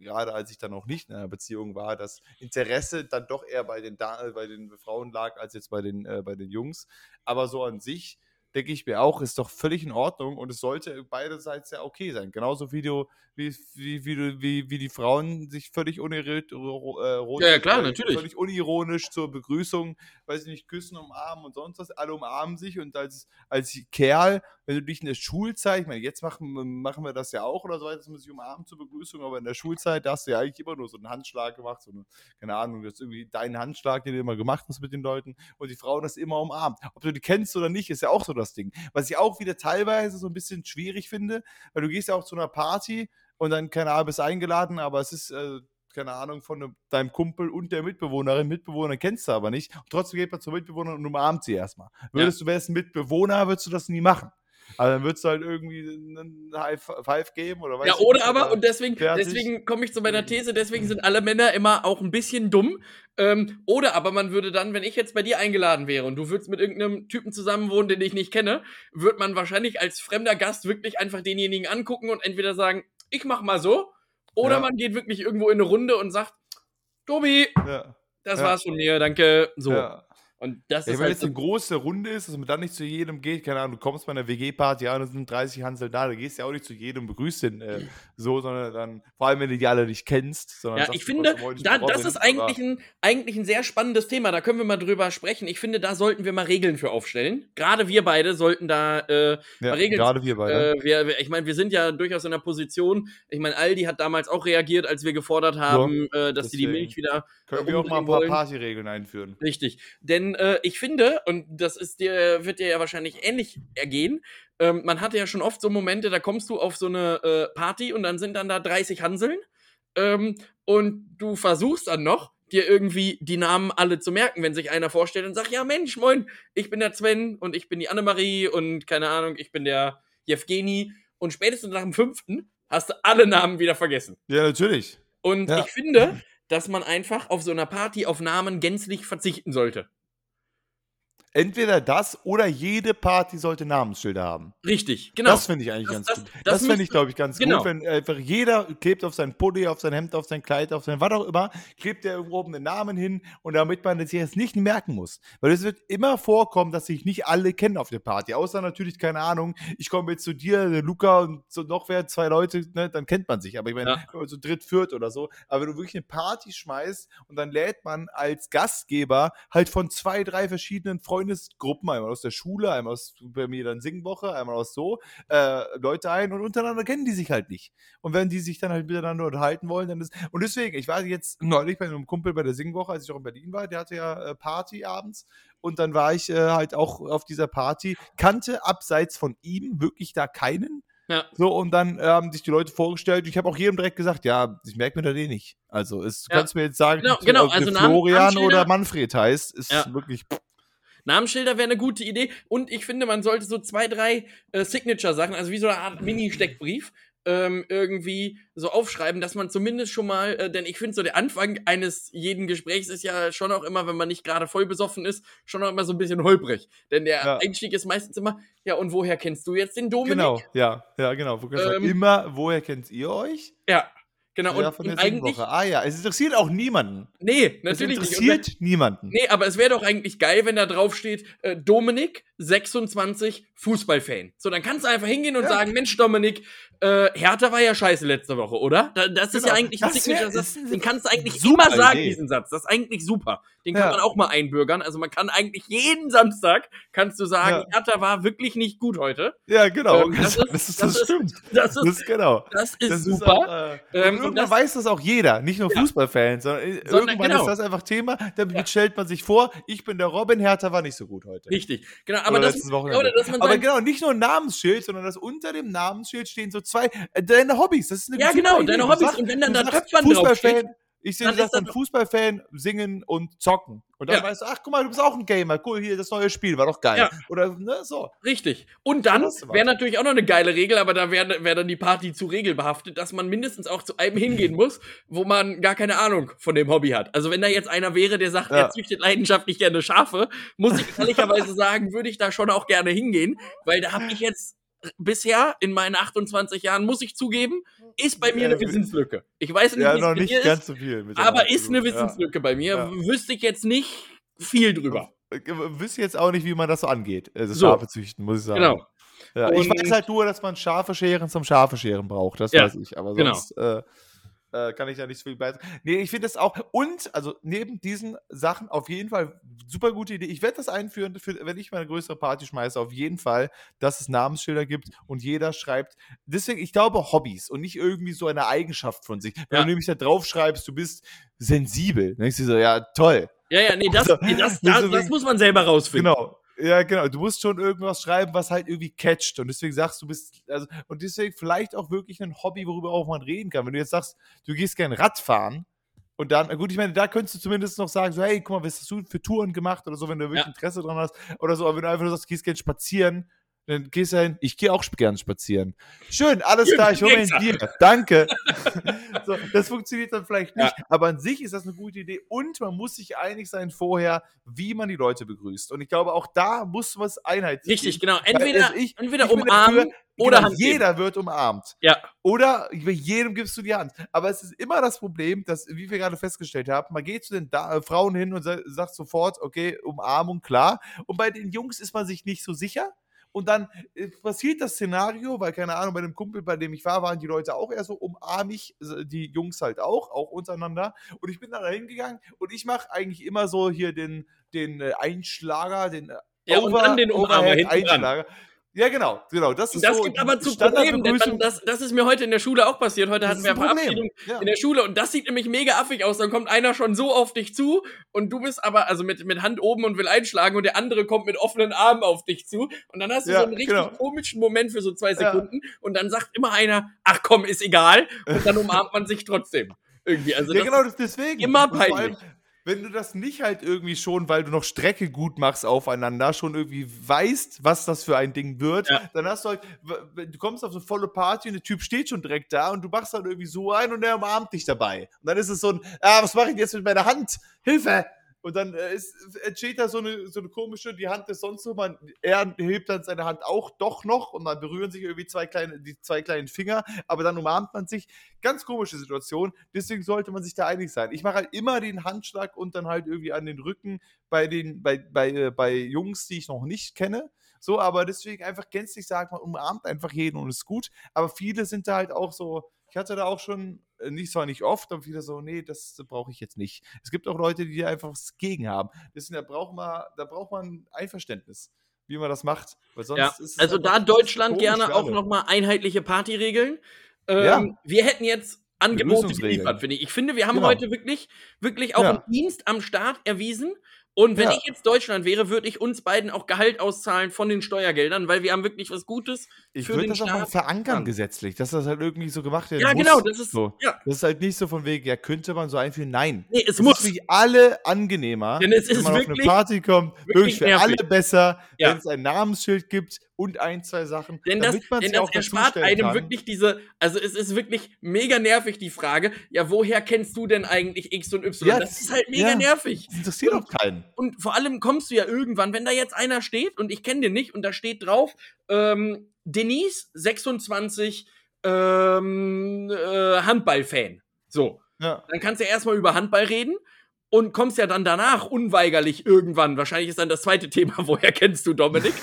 gerade als ich dann noch nicht in einer Beziehung war, das Interesse dann doch eher bei den, da bei den Frauen lag als jetzt bei den, äh, bei den Jungs. Aber so an sich denke ich mir auch, ist doch völlig in Ordnung und es sollte beiderseits ja okay sein. Genauso wie du, wie, wie, wie, wie, die Frauen sich völlig unironisch,
äh, ja, ja, klar, natürlich.
völlig unironisch zur Begrüßung, weiß ich nicht, küssen, umarmen und sonst was. Alle umarmen sich und als, als Kerl, wenn du dich in der Schulzeit, ich meine, jetzt machen, machen wir das ja auch oder so weiter, dass man sich umarmt zur Begrüßung, aber in der Schulzeit, da hast du ja eigentlich immer nur so einen Handschlag gemacht, so eine, keine Ahnung, das ist irgendwie dein Handschlag, den du immer gemacht hast mit den Leuten und die Frauen das immer umarmt. Ob du die kennst oder nicht, ist ja auch so das Ding. Was ich auch wieder teilweise so ein bisschen schwierig finde, weil du gehst ja auch zu einer Party und dann, keine Ahnung, bist eingeladen, aber es ist, äh, keine Ahnung, von ne, deinem Kumpel und der Mitbewohnerin. Mitbewohner kennst du aber nicht. Und trotzdem geht man zur Mitbewohnerin und umarmt sie erstmal. Würdest ja. du, wärst ein Mitbewohner, würdest du das nie machen. Aber dann würdest du halt irgendwie einen High Five geben oder
was? Ja, oder aber, und deswegen, deswegen komme ich zu meiner These, deswegen sind alle Männer immer auch ein bisschen dumm. Ähm, oder aber man würde dann, wenn ich jetzt bei dir eingeladen wäre und du würdest mit irgendeinem Typen zusammenwohnen, den ich nicht kenne, würde man wahrscheinlich als fremder Gast wirklich einfach denjenigen angucken und entweder sagen, ich mach mal so, oder ja. man geht wirklich irgendwo in eine Runde und sagt, Tobi, ja. das ja. war's von mir, danke. So. Ja. Und das
ja,
ist
wenn halt es eine große Runde ist, dass man dann nicht zu jedem geht, keine Ahnung, du kommst bei einer WG-Party an und sind 30 Hansel da, da gehst du ja auch nicht zu jedem begrüßt den äh, so, sondern dann, vor allem wenn du die alle nicht kennst.
ja, ich finde, da, das ist eigentlich ein, eigentlich ein sehr spannendes Thema, da können wir mal drüber sprechen. Ich finde, da sollten wir mal Regeln für aufstellen. Gerade wir beide sollten da äh, ja, Regeln.
Gerade wir beide.
Äh, wir, ich meine, wir sind ja durchaus in einer Position, ich meine, Aldi hat damals auch reagiert, als wir gefordert haben, ja, äh, dass sie die Milch wieder.
Können wir auch mal ein paar Partyregeln einführen.
Richtig. Denn äh, ich finde, und das ist dir, wird dir ja wahrscheinlich ähnlich ergehen, ähm, man hatte ja schon oft so Momente, da kommst du auf so eine äh, Party und dann sind dann da 30 Hanseln ähm, und du versuchst dann noch, dir irgendwie die Namen alle zu merken, wenn sich einer vorstellt und sagt, ja Mensch, moin, ich bin der Sven und ich bin die Annemarie und keine Ahnung, ich bin der Jevgeni und spätestens nach dem fünften hast du alle Namen wieder vergessen.
Ja, natürlich.
Und
ja.
ich finde, dass man einfach auf so einer Party auf Namen gänzlich verzichten sollte.
Entweder das oder jede Party sollte Namensschilder haben.
Richtig, genau.
Das finde ich eigentlich das, ganz das, gut. Das, das finde ich, glaube ich, ganz genau. gut, wenn einfach jeder klebt auf sein Pulli, auf sein Hemd, auf sein Kleid, auf sein was auch immer, klebt er irgendwo oben den Namen hin und damit man das jetzt nicht merken muss. Weil es wird immer vorkommen, dass sich nicht alle kennen auf der Party. Außer natürlich, keine Ahnung, ich komme jetzt zu dir, Luca und so noch wer, zwei Leute, ne, dann kennt man sich. Aber ich meine, ja. so dritt, viert oder so. Aber wenn du wirklich eine Party schmeißt und dann lädt man als Gastgeber halt von zwei, drei verschiedenen Freunden Freundesgruppen, einmal aus der Schule, einmal aus bei mir dann Singwoche, einmal aus so, äh, Leute ein und untereinander kennen die sich halt nicht. Und wenn die sich dann halt miteinander unterhalten wollen, dann ist. Und deswegen, ich war jetzt neulich bei einem Kumpel bei der Singwoche, als ich auch in Berlin war, der hatte ja äh, Party abends und dann war ich äh, halt auch auf dieser Party, kannte abseits von ihm wirklich da keinen. Ja. So, und dann haben sich die Leute vorgestellt. Ich habe auch jedem direkt gesagt, ja, ich merke mir das eh nicht. Also, es, du ja. kannst mir jetzt sagen,
genau, genau.
also Florian oder Manfred heißt, ist ja. wirklich. Pff,
Namensschilder wäre eine gute Idee. Und ich finde, man sollte so zwei, drei äh, Signature-Sachen, also wie so eine Art Mini-Steckbrief, ähm, irgendwie so aufschreiben, dass man zumindest schon mal, äh, denn ich finde so der Anfang eines jeden Gesprächs ist ja schon auch immer, wenn man nicht gerade voll besoffen ist, schon auch immer so ein bisschen holprig. Denn der ja. Einstieg ist meistens immer, ja, und woher kennst du jetzt den Dominik?
Genau, ja, ja, genau. Ähm, immer, woher kennt ihr euch?
Ja, Genau,
ja, und, und eigentlich. Ah ja, es interessiert auch niemanden.
Nee, natürlich.
Es interessiert
nicht.
niemanden.
Nee, aber es wäre doch eigentlich geil, wenn da drauf steht, äh, Dominik, 26 Fußballfan. So, dann kannst du einfach hingehen und ja. sagen, Mensch, Dominik, äh, Hertha war ja scheiße letzte Woche, oder? Da, das genau. ist ja genau. eigentlich ein Signature-Satz. Den kannst du eigentlich immer sagen, Idee. diesen Satz. Das ist eigentlich super. Den kann ja. man auch mal einbürgern. Also man kann eigentlich jeden Samstag, kannst du sagen, ja. Hertha war wirklich nicht gut heute.
Ja, genau. Ähm, das, ist, das, ist, das, das stimmt.
Das ist, das genau. Das ist das super.
Ist, äh, ähm, und irgendwann weiß das auch jeder. Nicht nur Fußballfans, sondern, sondern irgendwann genau. ist das einfach Thema. Damit stellt man sich vor, ich bin der Robin, Hertha war nicht so gut heute.
Richtig. Genau. Aber, das,
oder, aber genau, nicht nur ein Namensschild, sondern dass unter dem Namensschild stehen so zwei, äh, deine Hobbys. Das ist
eine Ja, genau, Idee. deine Hobbys. Und wenn dann da Töpfern draufsteht.
Ich sehe, sagst dann Fußballfan, singen und zocken. Und dann ja. weißt du, ach, guck mal, du bist auch ein Gamer. Cool, hier, das neue Spiel, war doch geil. Ja. Oder, ne, so.
Richtig. Und dann wäre natürlich auch noch eine geile Regel, aber da wäre wär dann die Party zu regelbehaftet, dass man mindestens auch zu einem hingehen muss, wo man gar keine Ahnung von dem Hobby hat. Also wenn da jetzt einer wäre, der sagt, ja. er züchtet leidenschaftlich gerne Schafe, muss ich ehrlicherweise sagen, würde ich da schon auch gerne hingehen, weil da habe ich jetzt bisher in meinen 28 Jahren, muss ich zugeben, ist bei mir eine Wissenslücke. Ich weiß nicht,
ja, noch nicht ganz ist, so viel.
aber ist eine Wissenslücke ja. bei mir. Ja. Wüsste ich jetzt nicht viel drüber.
Wüsste jetzt auch nicht, wie man das so angeht, also so. Schafe züchten, muss ich sagen. Genau. Ja, ich weiß halt nur, dass man scharfe Scheren zum scharfe Scheren braucht, das weiß ich. Aber genau. sonst genau. äh, äh, kann ich ja nicht so viel beitragen. Nee, ich finde das auch. Und, also neben diesen Sachen auf jeden Fall super gute Idee. Ich werde das einführen, für, wenn ich mal eine größere Party schmeiße, auf jeden Fall, dass es Namensschilder gibt und jeder schreibt. Deswegen, ich glaube, Hobbys und nicht irgendwie so eine Eigenschaft von sich. Wenn ja. du nämlich da drauf schreibst, du bist sensibel, dann denkst du so, ja, toll.
Ja, ja, nee, das, nee, das, das, das muss man selber rausfinden.
Genau. Ja, genau. Du musst schon irgendwas schreiben, was halt irgendwie catcht. Und deswegen sagst du, bist, also, und deswegen vielleicht auch wirklich ein Hobby, worüber auch man reden kann. Wenn du jetzt sagst, du gehst gern Radfahren, und dann, gut, ich meine, da könntest du zumindest noch sagen, so, hey, guck mal, was hast du für Touren gemacht oder so, wenn du wirklich ja. Interesse dran hast. Oder so, aber wenn du einfach nur sagst, du gehst gerne spazieren, dann gehst du hin, ich gehe auch gerne spazieren. Schön, alles klar, ich hole mir ein Bier. Danke. so, das funktioniert dann vielleicht nicht, ja. aber an sich ist das eine gute Idee und man muss sich einig sein vorher, wie man die Leute begrüßt. Und ich glaube, auch da muss was einheitlich
Richtig, genau. Entweder, also ich, entweder ich umarmen oder
genau, jeder wird umarmt.
Ja.
Oder bei jedem gibst du die Hand. Aber es ist immer das Problem, dass, wie wir gerade festgestellt haben, man geht zu den da äh, Frauen hin und sagt sofort, okay, Umarmung, klar. Und bei den Jungs ist man sich nicht so sicher. Und dann äh, passiert das Szenario, weil keine Ahnung, bei dem Kumpel, bei dem ich war, waren die Leute auch eher so umarmig, die Jungs halt auch, auch untereinander. Und ich bin da hingegangen und ich mache eigentlich immer so hier den, den äh, Einschlager, den
äh, ja, Over, und dann den Umarmer Einschlager. Dran.
Ja, genau, genau. Das, ist
das so gibt aber zu Problemen, denn man, das, das ist mir heute in der Schule auch passiert. Heute hatten wir eine Verabschiedung ja. in der Schule und das sieht nämlich mega affig aus. Dann kommt einer schon so auf dich zu und du bist aber also mit, mit Hand oben und will einschlagen und der andere kommt mit offenen Armen auf dich zu und dann hast du ja, so einen richtig genau. komischen Moment für so zwei Sekunden ja. und dann sagt immer einer, ach komm, ist egal und dann umarmt man sich trotzdem. Irgendwie, also
ja, genau, deswegen.
Immer peinlich
wenn du das nicht halt irgendwie schon, weil du noch Strecke gut machst aufeinander, schon irgendwie weißt, was das für ein Ding wird, ja. dann hast du halt, du kommst auf so eine volle Party und der Typ steht schon direkt da und du machst dann irgendwie so ein und der umarmt dich dabei. Und dann ist es so ein, ah, was mache ich jetzt mit meiner Hand? Hilfe! Und dann äh, entsteht da so eine, so eine komische, die Hand ist sonst so, man, er hebt dann seine Hand auch doch noch und dann berühren sich irgendwie zwei kleine, die zwei kleinen Finger, aber dann umarmt man sich. Ganz komische Situation, deswegen sollte man sich da einig sein. Ich mache halt immer den Handschlag und dann halt irgendwie an den Rücken bei den, bei, bei, äh, bei Jungs, die ich noch nicht kenne. So, aber deswegen einfach gänzlich sagen, man umarmt einfach jeden und ist gut. Aber viele sind da halt auch so, ich hatte da auch schon, nicht zwar nicht oft, aber wieder so, nee, das brauche ich jetzt nicht. Es gibt auch Leute, die einfach was gegen haben. Deswegen, da braucht man, da braucht man Einverständnis, wie man das macht.
Ja, also da Deutschland gerne auch nochmal einheitliche Partyregeln. Ähm, ja. Wir hätten jetzt Angebote geliefert, finde ich. Ich finde, wir haben genau. heute wirklich, wirklich auch ja. einen Dienst am Start erwiesen. Und wenn ja. ich jetzt Deutschland wäre, würde ich uns beiden auch Gehalt auszahlen von den Steuergeldern, weil wir haben wirklich was Gutes
ich für den das Staat. auch mal verankern ja. gesetzlich, dass das halt irgendwie so gemacht wird.
Ja, muss. genau, das ist
so. Ja. Das ist halt nicht so von wegen, ja, könnte man so einführen. Nein.
Nee, es
das
muss.
Ist für alle angenehmer,
Denn es ist
wenn man
wirklich,
auf eine Party kommt, wirklich, wirklich für alle besser, wenn es ein Namensschild gibt und ein, zwei Sachen.
Denn das, denn das erspart einem kann. wirklich diese, also es ist wirklich mega nervig, die Frage, ja, woher kennst du denn eigentlich X und Y? Ja, das ist halt mega ja, nervig.
Das interessiert doch keinen.
Und vor allem kommst du ja irgendwann, wenn da jetzt einer steht und ich kenne den nicht und da steht drauf, ähm, Denise, 26, ähm, äh, Handballfan. So. Ja. Dann kannst du erstmal über Handball reden und kommst ja dann danach unweigerlich irgendwann. Wahrscheinlich ist dann das zweite Thema, woher kennst du Dominik?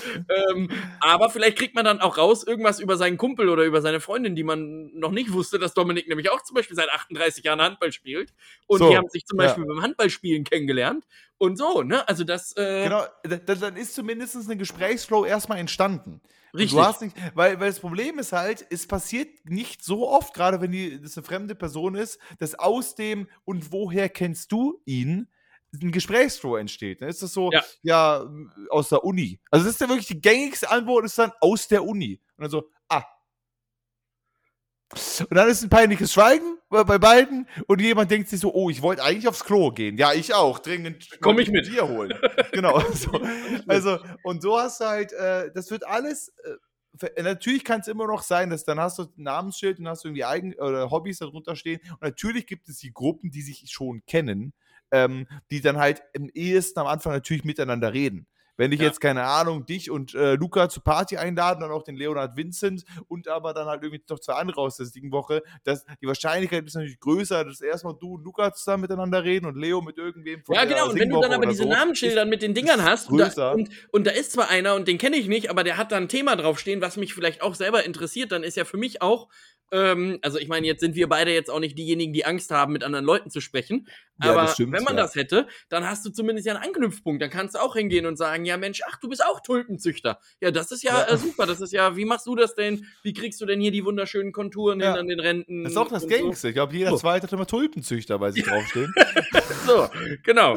ähm, aber vielleicht kriegt man dann auch raus irgendwas über seinen Kumpel oder über seine Freundin, die man noch nicht wusste, dass Dominik nämlich auch zum Beispiel seit 38 Jahren Handball spielt. Und so, die haben sich zum Beispiel ja. beim Handballspielen kennengelernt. Und so, ne? Also das. Äh
genau, dann ist zumindest ein Gesprächsflow erstmal entstanden.
Richtig. Du
hast nicht, weil, weil das Problem ist halt, es passiert nicht so oft, gerade wenn die, das eine fremde Person ist, dass aus dem und woher kennst du ihn ein Gesprächsflow entsteht. Dann ist das so, ja. ja, aus der Uni. Also das ist ja wirklich die gängigste Antwort, ist dann aus der Uni. Und dann so. Und dann ist ein peinliches Schweigen bei beiden und jemand denkt sich so, oh, ich wollte eigentlich aufs Klo gehen. Ja, ich auch, dringend.
Komm ich mit.
dir holen. genau. So. Also, und so hast du halt, äh, das wird alles, äh, natürlich kann es immer noch sein, dass dann hast du ein Namensschild und hast du irgendwie Eigen oder Hobbys darunter stehen. Und natürlich gibt es die Gruppen, die sich schon kennen, ähm, die dann halt im ehesten am Anfang natürlich miteinander reden. Wenn ich ja. jetzt, keine Ahnung, dich und äh, Luca zur Party einladen, dann auch den Leonard Vincent und aber dann halt irgendwie noch zwei andere aus der Woche, dass die Wahrscheinlichkeit ist natürlich größer, dass erstmal du und Luca zusammen miteinander reden und Leo mit irgendwem
von Ja, genau, und wenn du dann aber diese so, Namensschildern mit den Dingern hast und da, und, und da, ist zwar einer und den kenne ich nicht, aber der hat da ein Thema draufstehen, was mich vielleicht auch selber interessiert, dann ist ja für mich auch ähm, also ich meine, jetzt sind wir beide jetzt auch nicht diejenigen, die Angst haben, mit anderen Leuten zu sprechen. Ja, aber stimmt, wenn man ja. das hätte, dann hast du zumindest ja einen Anknüpfpunkt. Dann kannst du auch hingehen und sagen, ja Mensch, ach, du bist auch Tulpenzüchter. Ja, das ist ja, ja. Äh, super. Das ist ja, wie machst du das denn? Wie kriegst du denn hier die wunderschönen Konturen hin an den Renten?
Das ist auch das Gängigste. So? Ich glaube, jeder so. Zweite hat immer Tulpenzüchter, weil sie draufstehen.
so, genau.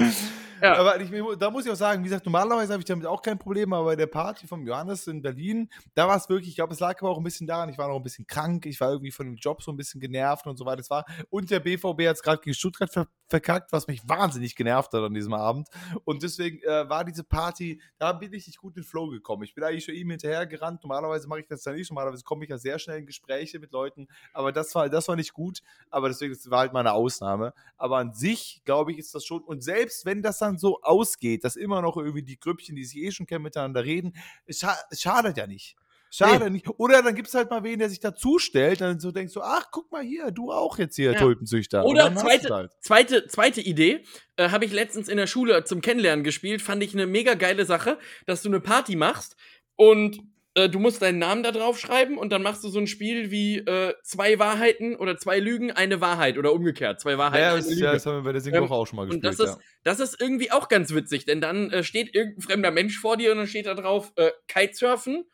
Ja. Aber ich, da muss ich auch sagen, wie gesagt, normalerweise habe ich damit auch kein Problem, aber bei der Party vom Johannes in Berlin, da war es wirklich, ich glaube, es lag aber auch ein bisschen daran, ich war noch ein bisschen krank, ich war irgendwie von dem Job so ein bisschen genervt und so weiter. Es war, und der BVB hat es gerade gegen Stuttgart ver verkackt, was mich wahnsinnig genervt hat an diesem Abend. Und deswegen äh, war diese Party, da bin ich nicht gut in den Flow gekommen. Ich bin eigentlich schon ihm hinterher gerannt. Normalerweise mache ich das ja nicht. Normalerweise komme ich ja sehr schnell in Gespräche mit Leuten. Aber das war, das war nicht gut. Aber deswegen das war halt mal eine Ausnahme. Aber an sich, glaube ich, ist das schon. Und selbst wenn das dann so ausgeht, dass immer noch irgendwie die Grüppchen, die sich eh schon kennen, miteinander reden, es, scha schadet ja nicht. Schade nee. nicht. Oder dann gibt es halt mal wen, der sich dazustellt, dann so denkst du, ach, guck mal hier, du auch jetzt hier, ja. Tulpenzüchter.
Oder zweite, halt. zweite, zweite Idee, äh, habe ich letztens in der Schule zum Kennenlernen gespielt, fand ich eine mega geile Sache, dass du eine Party machst und äh, du musst deinen Namen da drauf schreiben und dann machst du so ein Spiel wie äh, zwei Wahrheiten oder zwei Lügen, eine Wahrheit oder umgekehrt, zwei Wahrheiten,
ja, das. Ja, das haben wir bei der Singwoche ähm, auch schon mal gespielt.
Und das ist, das ist irgendwie auch ganz witzig, denn dann äh, steht irgendein fremder Mensch vor dir und dann steht da drauf äh, Kitesurfen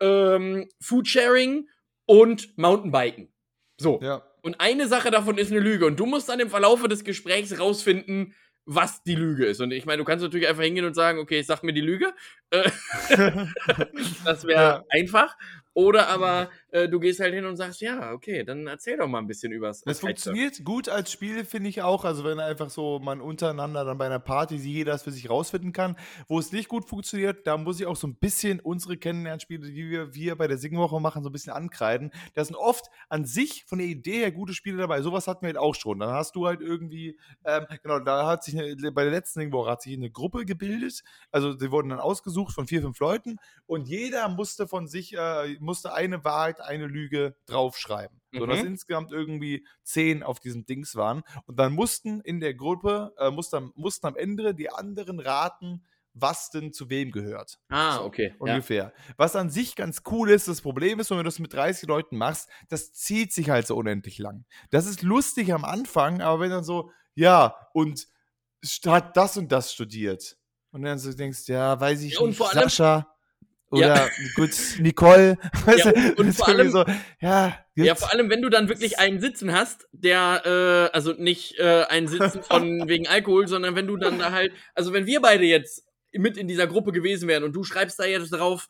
ähm, Foodsharing und Mountainbiken. So.
Ja.
Und eine Sache davon ist eine Lüge. Und du musst dann im Verlaufe des Gesprächs rausfinden, was die Lüge ist. Und ich meine, du kannst natürlich einfach hingehen und sagen, okay, sag mir die Lüge. Äh, das wäre ja. einfach. Oder aber äh, du gehst halt hin und sagst, ja, okay, dann erzähl doch mal ein bisschen übers.
Es funktioniert gut als Spiel, finde ich auch. Also wenn einfach so man untereinander dann bei einer Party jeder das für sich rausfinden kann. Wo es nicht gut funktioniert, da muss ich auch so ein bisschen unsere Kennenlernspiele, die wir, wir bei der Singwoche machen, so ein bisschen ankreiden. Da sind oft an sich von der Idee her gute Spiele dabei. Sowas hatten wir halt auch schon. Dann hast du halt irgendwie, ähm, genau, da hat sich eine, bei der letzten Singwoche hat sich eine Gruppe gebildet. Also sie wurden dann ausgesucht von vier, fünf Leuten und jeder musste von sich äh, musste eine Wahrheit, eine Lüge draufschreiben. Mhm. Sodass insgesamt irgendwie zehn auf diesem Dings waren. Und dann mussten in der Gruppe, äh, mussten, mussten am Ende die anderen raten, was denn zu wem gehört.
Ah, okay.
So, ungefähr. Ja. Was an sich ganz cool ist, das Problem ist, wenn du das mit 30 Leuten machst, das zieht sich halt so unendlich lang. Das ist lustig am Anfang, aber wenn dann so, ja, und hat das und das studiert. Und dann so denkst, ja, weiß ich ja, nicht, Sascha. Oder ja. gut, Nicole.
Ja, und, und vor allem, so, ja, ja, vor allem, wenn du dann wirklich einen Sitzen hast, der, äh, also nicht äh, einen Sitzen von wegen Alkohol, sondern wenn du dann da halt, also wenn wir beide jetzt mit in dieser Gruppe gewesen wären und du schreibst da jetzt drauf,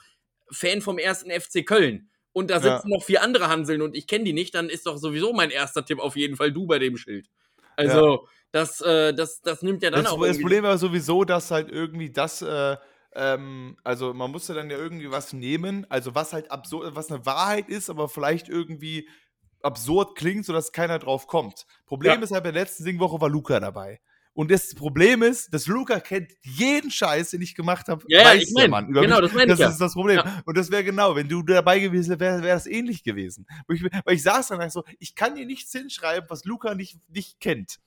Fan vom ersten FC Köln und da sitzen ja. noch vier andere Hanseln und ich kenne die nicht, dann ist doch sowieso mein erster Tipp auf jeden Fall du bei dem Schild. Also, ja. das, äh, das, das nimmt ja dann
das,
auch.
Das Problem war sowieso, dass halt irgendwie das, äh, ähm, also man musste dann ja irgendwie was nehmen, also was halt absurd, was eine Wahrheit ist, aber vielleicht irgendwie absurd klingt, sodass keiner drauf kommt. Problem ja. ist halt, bei der letzten Singwoche war Luca dabei. Und das Problem ist, dass Luca kennt jeden Scheiß, den ich gemacht habe,
ja, weiß ich mein, der Mann.
Genau, das meine ich. Das ist das Problem. Ja. Und das wäre genau, wenn du dabei gewesen wärst, wäre wär das ähnlich gewesen. Weil ich, weil ich saß dann so, ich kann dir nichts hinschreiben, was Luca nicht, nicht kennt.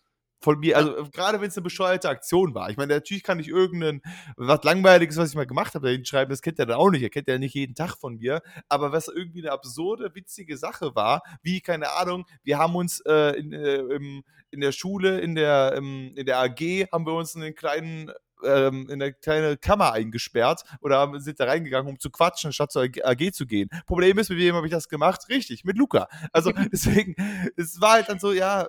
Von mir, also gerade wenn es eine bescheuerte Aktion war. Ich meine, natürlich kann ich irgendein, was Langweiliges, was ich mal gemacht habe, da hinschreiben, das kennt er dann auch nicht. Er kennt ja nicht jeden Tag von mir. Aber was irgendwie eine absurde, witzige Sache war, wie, keine Ahnung, wir haben uns äh, in, äh, im, in der Schule, in der, im, in der AG, haben wir uns in einen kleinen ähm, in eine kleine Kammer eingesperrt oder sind da reingegangen, um zu quatschen, statt zur AG zu gehen. Problem ist, mit wem habe ich das gemacht? Richtig, mit Luca. Also deswegen, es war halt dann so, ja,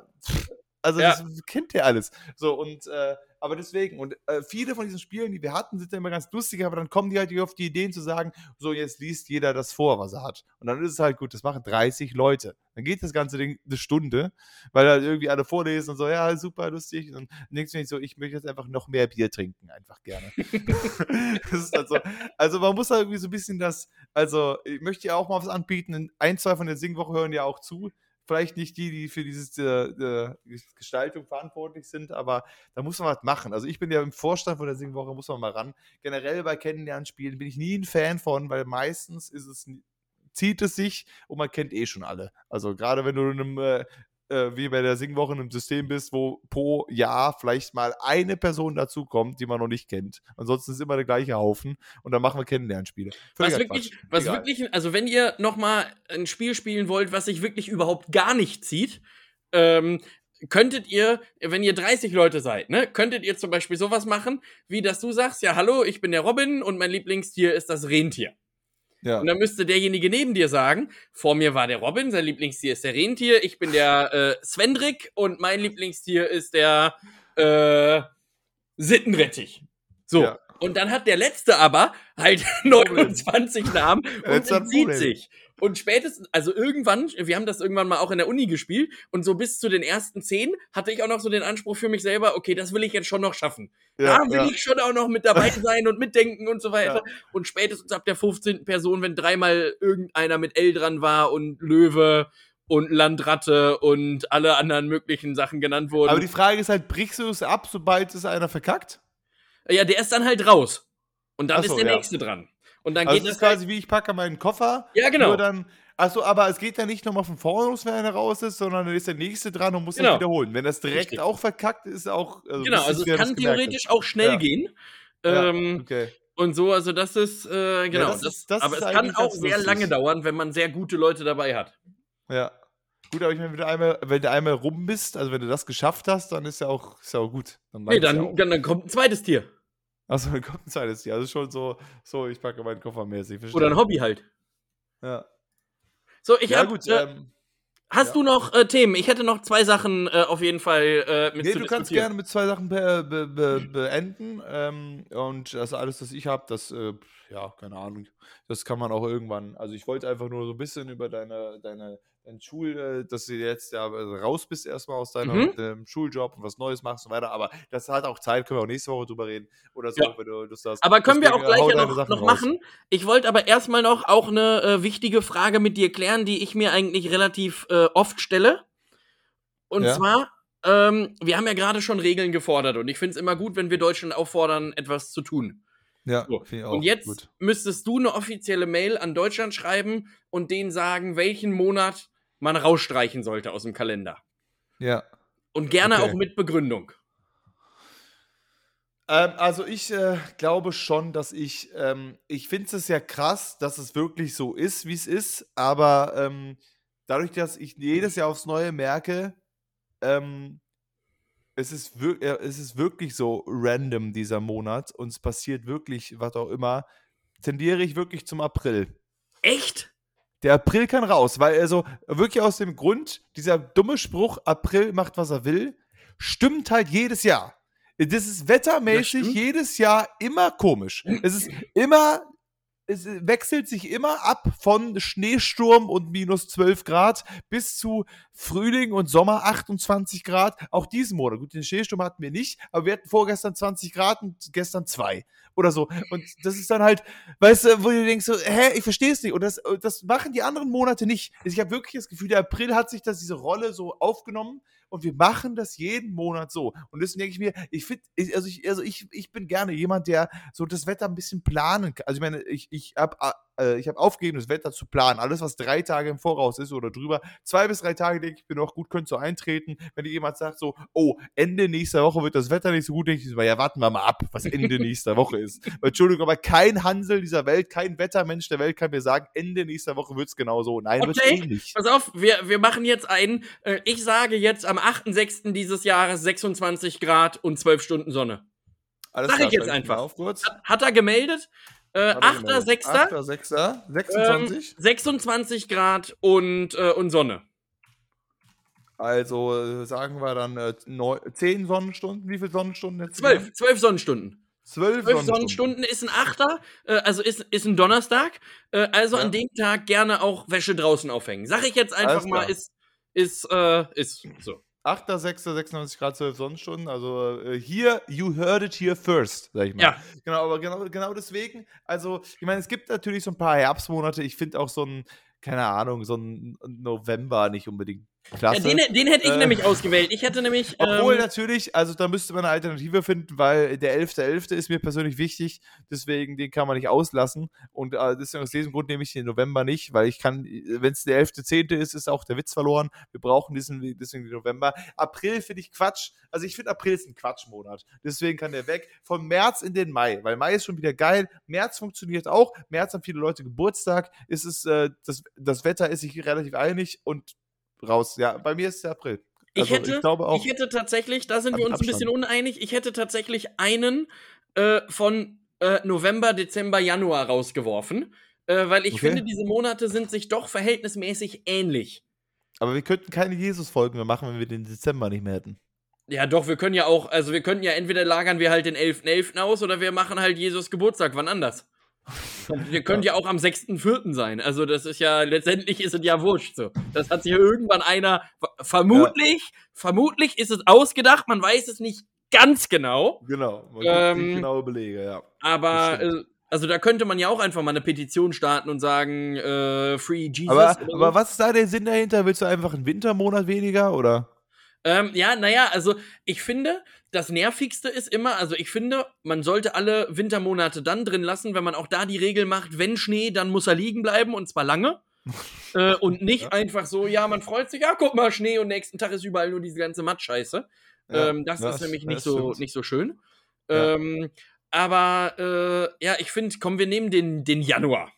also ja. das kennt ihr alles. So, und äh, aber deswegen, und äh, viele von diesen Spielen, die wir hatten, sind ja immer ganz lustig, aber dann kommen die halt auf die Ideen zu sagen, so, jetzt liest jeder das vor, was er hat. Und dann ist es halt gut, das machen 30 Leute. Dann geht das ganze Ding eine Stunde, weil halt irgendwie alle vorlesen und so, ja, super lustig. Und denkst du nicht so, ich möchte jetzt einfach noch mehr Bier trinken, einfach gerne. das ist halt so. Also man muss halt irgendwie so ein bisschen das, also ich möchte ja auch mal was anbieten. Ein, zwei von der Singwoche hören ja auch zu vielleicht nicht die, die für diese äh, Gestaltung verantwortlich sind, aber da muss man was machen. Also ich bin ja im Vorstand von der Singwoche, muss man mal ran. Generell bei Kennenlernspielen bin ich nie ein Fan von, weil meistens ist es zieht es sich und man kennt eh schon alle. Also gerade wenn du in einem äh, äh, wie bei der Singwoche in einem System bist, wo pro Jahr vielleicht mal eine Person dazukommt, die man noch nicht kennt. Ansonsten ist immer der gleiche Haufen und dann machen wir Kennenlernspiele.
was wirklich, was wirklich, also wenn ihr noch mal ein Spiel spielen wollt, was sich wirklich überhaupt gar nicht zieht, ähm, könntet ihr, wenn ihr 30 Leute seid, ne, könntet ihr zum Beispiel sowas machen, wie dass du sagst, ja, hallo, ich bin der Robin und mein Lieblingstier ist das Rentier. Ja. Und dann müsste derjenige neben dir sagen, vor mir war der Robin, sein Lieblingstier ist der Rentier, ich bin der äh, Svendrik und mein Lieblingstier ist der äh, Sittenrettich. So. Ja. Und dann hat der letzte aber halt 29 Namen und entzieht sich. Und spätestens, also irgendwann, wir haben das irgendwann mal auch in der Uni gespielt und so bis zu den ersten zehn hatte ich auch noch so den Anspruch für mich selber, okay, das will ich jetzt schon noch schaffen. Ja, da will ja. ich schon auch noch mit dabei sein und mitdenken und so weiter. Ja. Und spätestens ab der 15. Person, wenn dreimal irgendeiner mit L dran war und Löwe und Landratte und alle anderen möglichen Sachen genannt wurden.
Aber die Frage ist halt, brichst du es ab, sobald es einer verkackt?
Ja, der ist dann halt raus. Und dann so, ist der nächste dran. Und dann
also
geht
das ist quasi halt wie ich packe meinen Koffer.
Ja, genau.
Nur dann, achso, aber es geht ja nicht nochmal von vorne wenn einer raus ist, sondern dann ist der nächste dran und muss genau. wiederholen. Wenn das direkt Richtig. auch verkackt ist, auch.
Also genau, also es kann theoretisch auch schnell ja. gehen. Ähm, ja, okay. Und so, also das ist, äh, genau. Ja, das ist, das aber es kann auch sehr lange dauern, wenn man sehr gute Leute dabei hat.
Ja. Gut, aber ich meine, wenn du einmal, wenn du einmal rum bist, also wenn du das geschafft hast, dann ist ja auch, ist ja auch gut.
Dann nee, dann, dann, dann kommt ein zweites Tier.
Achso, dann kommt ein zweites Tier. Also schon so, so ich packe meinen Koffer mäßig.
Verstehe. Oder ein Hobby halt.
Ja.
So, ich ja, hab, gut, äh, ähm, Hast ja. du noch äh, Themen? Ich hätte noch zwei Sachen äh, auf jeden Fall äh,
mit Nee, du kannst gerne mit zwei Sachen be be be beenden. Ähm, und das alles, was ich habe, das, äh, ja, keine Ahnung. Das kann man auch irgendwann. Also ich wollte einfach nur so ein bisschen über deine, deine dein Schul, äh, dass du jetzt ja äh, raus bist erstmal aus deinem mhm. Schuljob und was Neues machst und so weiter. Aber das hat auch Zeit, können wir auch nächste Woche drüber reden oder so,
ja. wenn du Lust hast. Aber können wir auch gleich ja noch, noch machen. Ich wollte aber erstmal noch auch eine äh, wichtige Frage mit dir klären, die ich mir eigentlich relativ äh, oft stelle. Und ja. zwar, ähm, wir haben ja gerade schon Regeln gefordert und ich finde es immer gut, wenn wir Deutschland auffordern, etwas zu tun.
Ja,
so. Und jetzt gut. müsstest du eine offizielle Mail an Deutschland schreiben und denen sagen, welchen Monat man rausstreichen sollte aus dem Kalender.
Ja.
Und gerne okay. auch mit Begründung.
Ähm, also ich äh, glaube schon, dass ich, ähm, ich finde es ja krass, dass es wirklich so ist, wie es ist, aber ähm, dadurch, dass ich jedes Jahr aufs Neue merke, ähm, es ist, äh, es ist wirklich so random dieser Monat und es passiert wirklich, was auch immer, tendiere ich wirklich zum April.
Echt?
Der April kann raus, weil also wirklich aus dem Grund, dieser dumme Spruch, April macht, was er will, stimmt halt jedes Jahr. Das ist wettermäßig das jedes Jahr immer komisch. Es ist immer es wechselt sich immer ab von Schneesturm und minus 12 Grad bis zu Frühling und Sommer 28 Grad. Auch diesen Monat. Gut, den Schneesturm hatten wir nicht, aber wir hatten vorgestern 20 Grad und gestern zwei oder so. Und das ist dann halt, weißt du, wo du denkst so, hä, ich verstehe es nicht. Und das, das machen die anderen Monate nicht. Also ich habe wirklich das Gefühl, der April hat sich das, diese Rolle so aufgenommen und wir machen das jeden Monat so. Und deswegen denke ich mir, ich finde, also, ich, also ich, ich bin gerne jemand, der so das Wetter ein bisschen planen kann. Also ich meine, ich, ich habe äh, ich habe aufgegeben, das Wetter zu planen. Alles, was drei Tage im Voraus ist oder drüber, zwei bis drei Tage, denke ich mir noch, gut, könnte so eintreten. Wenn jemand sagt so, oh, Ende nächster Woche wird das Wetter nicht so gut, denke ich so, ja, warten wir mal ab, was Ende nächster Woche ist. Entschuldigung, aber kein Hansel dieser Welt, kein Wettermensch der Welt kann mir sagen, Ende nächster Woche wird es genauso. Nein,
okay.
wird es eh nicht.
Pass auf, wir, wir machen jetzt einen, äh, ich sage jetzt am 8.6. dieses Jahres 26 Grad und 12 Stunden Sonne.
Alles
Sag
klar,
ich jetzt einfach.
Auf, kurz.
Hat, hat er gemeldet? Äh, 8.6.
8.6. 26.
Ähm, 26 Grad und, äh, und Sonne.
Also äh, sagen wir dann äh, neu, 10 Sonnenstunden. Wie viele Sonnenstunden jetzt?
12, 12 Sonnenstunden.
12
12 Sonnenstunden ist ein Achter, äh, also ist, ist ein Donnerstag. Äh, also
Ja.
an dem Tag gerne auch Wäsche draußen aufhängen. Sag ich jetzt einfach mal, ist, ist, äh, ist so.
8.6. 96 Grad 12 Sonnenstunden. Also äh, hier, you heard it here first, sag ich mal.
Ja.
Genau, aber genau, genau deswegen, also ich meine, es gibt natürlich so ein paar Herbstmonate. Ich finde auch so ein, keine Ahnung, so ein November nicht unbedingt
Ja,
klasse.
den, den hätte ich
Äh,
nämlich ausgewählt. Ich hätte nämlich.
Obwohl
ähm,
natürlich, also da müsste man eine Alternative finden, weil der 11.11. ist mir persönlich wichtig, deswegen den kann man nicht auslassen und äh, deswegen aus diesem Grund nehme ich den November nicht, weil ich kann, wenn es der 11.10. ist, ist auch der Witz verloren. Wir brauchen diesen, deswegen den November. April finde ich Quatsch, also ich finde April ist ein Quatschmonat, deswegen kann der weg. Von März in den Mai, weil Mai ist schon wieder geil, März funktioniert auch, März haben viele Leute Geburtstag, ist es, äh, das, das Wetter ist sich relativ einig und raus. Ja, bei mir ist der April.
Ich
Also,
hätte,
ich glaube auch.
ich hätte tatsächlich, da sind wir uns ein bisschen
Abstand.
uneinig, ich hätte tatsächlich einen äh, von äh, November, Dezember, Januar rausgeworfen. Äh, weil ich
Okay.
finde, diese Monate sind sich doch verhältnismäßig ähnlich.
Aber wir könnten keine Jesus-Folgen mehr machen, wenn wir den Dezember nicht mehr hätten.
Ja, doch, wir können ja auch, also wir könnten ja entweder lagern wir halt den 11.11. aus oder wir machen halt Jesus Geburtstag, wann anders. Wir können ja auch am 6.4. sein. Also das ist ja, letztendlich ist es ja wurscht so. Das hat sich ja irgendwann einer, vermutlich, vermutlich ist es ausgedacht, man weiß es nicht ganz genau,
Genau. Man
Ähm,
genaue Belege, ja.
aber äh, also da könnte man ja auch einfach mal eine Petition starten und sagen, äh, Free Jesus.
Aber,
so.
aber was ist da der Sinn dahinter? Willst du einfach einen Wintermonat weniger oder?
Ähm, ja, naja, also ich finde, das Nervigste ist immer, also ich finde, man sollte alle Wintermonate dann drin lassen, wenn man auch da die Regel macht, wenn Schnee, dann muss er liegen bleiben und zwar lange. äh, und nicht
Ja.
einfach so, ja, man freut sich, ja, guck mal, Schnee und nächsten Tag ist überall nur diese ganze Mattscheiße.
Ja,
ähm, das
das-
ist nämlich nicht so,
stimmt.
nicht so schön.
Ja.
Ähm, aber äh, ja, ich finde, komm, wir nehmen den, den Januar.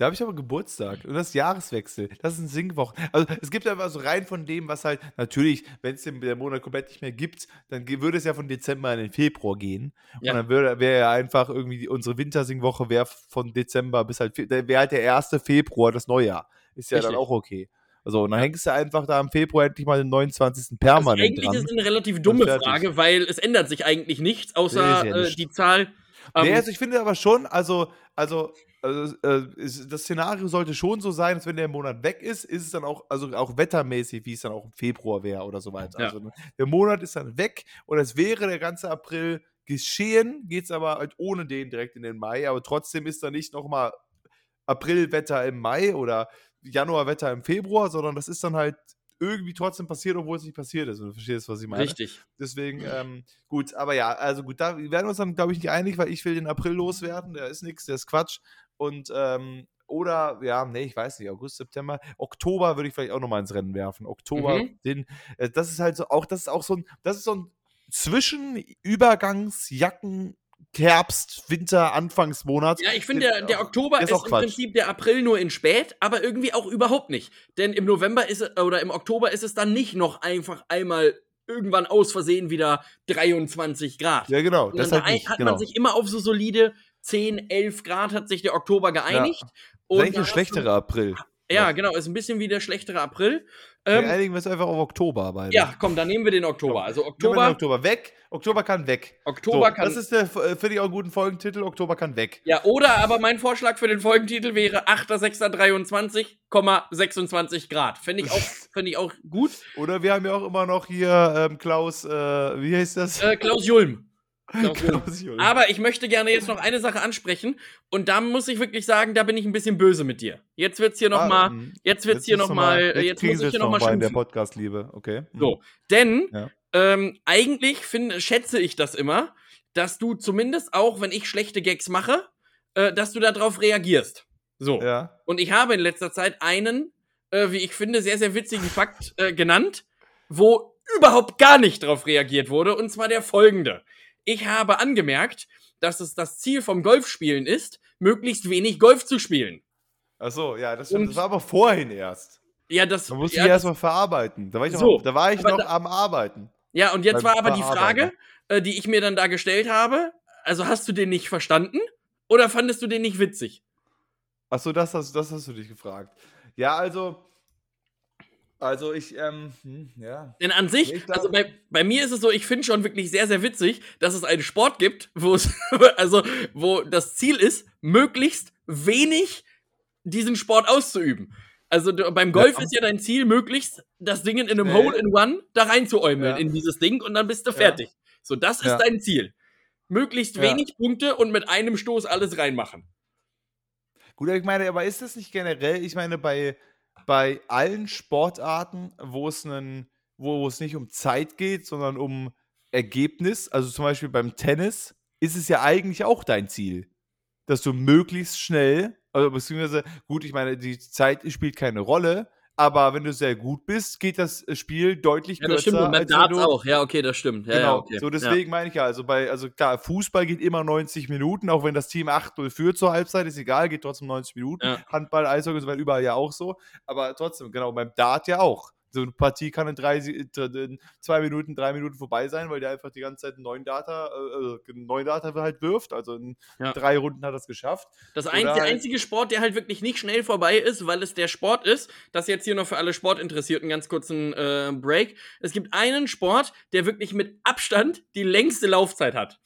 Da habe ich aber Geburtstag und das ist Jahreswechsel. Das ist ein Singwochen. Also es gibt einfach so rein von dem, was halt, natürlich, wenn es den der Monat komplett nicht mehr gibt, dann würde es ja von Dezember in den Februar gehen.
Ja.
Und dann würde wäre ja einfach irgendwie unsere Wintersingwoche wäre von Dezember bis halt, dann wäre halt der 1. Februar das Neujahr. Ist ja dann
Richtig.
auch okay. Also, und dann hängst du einfach da im Februar endlich mal den 29.
Also
permanent
eigentlich
dran.
ist es eine relativ dumme. Frage, weil es ändert sich eigentlich nichts, außer
ja
äh,
nicht.
die Zahl.
Nee,
ähm,
also ich finde aber schon, also, also, also äh, ist, das Szenario sollte schon so sein, dass wenn der Monat weg ist, ist es dann auch, also auch wettermäßig, wie es dann auch im Februar wäre oder so weiter.
Ja.
Also ne, der Monat ist dann weg und es wäre der ganze April geschehen, geht es aber halt ohne den direkt in den Mai, aber trotzdem ist da nicht nochmal Aprilwetter im Mai oder Januarwetter im Februar, sondern das ist dann halt irgendwie trotzdem passiert, obwohl es nicht passiert ist. Und du verstehst, was ich meine.
richtig.
Deswegen, ähm, gut, aber ja, also gut, da werden wir uns dann, glaube ich, nicht einig, weil ich will den April loswerden, der ist nichts, der ist Quatsch. Und, ähm, oder, ja, nee, ich weiß nicht, August, September, Oktober würde ich vielleicht auch nochmal ins Rennen werfen. Oktober,
Mhm.
den, äh, das ist halt so, auch, das ist auch so ein, das ist so ein Zwischenübergangsjacken, Herbst, Winter, Anfangsmonat.
Ja, ich finde, der, der Oktober ist,
ist
im
Quatsch.
Prinzip der April nur in spät, aber irgendwie auch überhaupt nicht. Denn im November ist es, oder im Oktober ist es dann nicht noch einfach einmal irgendwann aus Versehen wieder 23 Grad.
Ja, genau, das
da
halt nicht,
hat
genau.
man sich immer auf so solide 10, 11 Grad hat sich der Oktober geeinigt.
ist
Und hast
schlechterer April.
Ja, genau, ist ein bisschen wie der schlechtere April.
Wir
Ähm,
einigen wir uns einfach auf Oktober beide.
ja, komm, dann nehmen wir den Oktober. Also
wir den
Oktober,
Oktober weg. Oktober kann weg.
Oktober
so,
kann
Das ist der, äh, finde ich auch einen guten Folgentitel. Oktober kann weg.
Ja, oder aber mein Vorschlag für den Folgentitel wäre 8.6.23,26 Grad. Fände ich, auch- fänd ich auch gut.
Oder wir haben ja auch immer noch hier ähm, Klaus, äh, wie heißt das?
Äh, Klaus Julm. Julm. Aber ich möchte gerne jetzt noch eine Sache ansprechen. Und da muss ich wirklich sagen, da bin ich ein bisschen böse mit dir. Jetzt wird's hier
Ah,
nochmal,
mm.
jetzt wird's hier
ist
nochmal,
jetzt
jetzt muss ich hier
jetzt
nochmal
noch mal in der
schimpfen.
Podcast-Liebe, okay? Mhm.
So, denn
Ja.
ähm, eigentlich finde, schätze ich das immer, dass du zumindest auch, wenn ich schlechte Gags mache, äh, dass du darauf reagierst. So.
Ja.
Und ich habe in letzter Zeit einen, äh, wie ich finde, sehr, sehr witzigen Fakt äh, genannt, wo überhaupt gar nicht darauf reagiert wurde, und zwar der folgende. Ich habe angemerkt, dass es das Ziel vom Golfspielen ist, möglichst wenig Golf zu spielen.
Ach so, ja, das, stimmt. das war aber vorhin erst.
Ja, das.
Da musste
ja,
ich erstmal verarbeiten. Da war ich,
So,
noch, da war ich noch
da-
am Arbeiten.
Ja, und jetzt
beim
war aber die Frage, äh, die ich mir dann da gestellt habe. Also hast du den nicht verstanden oder fandest du den nicht witzig?
Ach so, das hast, das hast du dich gefragt. Ja, also. Also ich, ähm, hm, ja.
Denn an sich, also bei, bei mir ist es so, ich finde schon wirklich sehr, sehr witzig, dass es einen Sport gibt, wo es, also, wo das Ziel ist, möglichst wenig diesen Sport auszuüben. Also du, beim Golf
Ja.
ist ja dein Ziel, möglichst das Ding in einem
Schnell.
Hole-in-One da reinzuäumeln
Ja.
in dieses Ding und dann bist du
Ja.
fertig. So, das ist
Ja.
dein Ziel. Möglichst
Ja.
wenig Punkte und mit einem Stoß alles reinmachen.
Gut, ich meine, aber ist das nicht generell, ich meine, bei, bei allen Sportarten, wo es einen, wo es nicht um Zeit geht, sondern um Ergebnis, also zum Beispiel beim Tennis, ist es ja eigentlich auch dein Ziel, dass du möglichst schnell, also beziehungsweise, gut, ich meine, die Zeit spielt keine Rolle, aber wenn du sehr gut bist, geht das Spiel deutlich
Ja,
kürzer.
das stimmt. Und beim Darts auch. Ja, okay, das stimmt. Ja,
genau,
ja, okay.
so deswegen meine ich ja, also bei, also klar, Fußball geht immer 90 Minuten, auch wenn das Team 8-0 führt zur Halbzeit, ist egal, geht trotzdem 90 Minuten.
Ja.
Handball, Eishockey so überall ja auch so, aber trotzdem, genau, beim Dart ja auch. So eine Partie kann in, drei, Sie- in zwei Minuten, drei Minuten vorbei sein, weil der einfach die ganze Zeit einen neuen Data, äh, einen neuen Data halt wirft. Also in
Ja.
drei Runden hat er es geschafft.
Das ein, der einzige Sport, der halt wirklich nicht schnell vorbei ist, weil es der Sport ist, das jetzt hier noch für alle Sportinteressierten ganz kurzen äh, Break. Es gibt einen Sport, der wirklich mit Abstand die längste Laufzeit hat.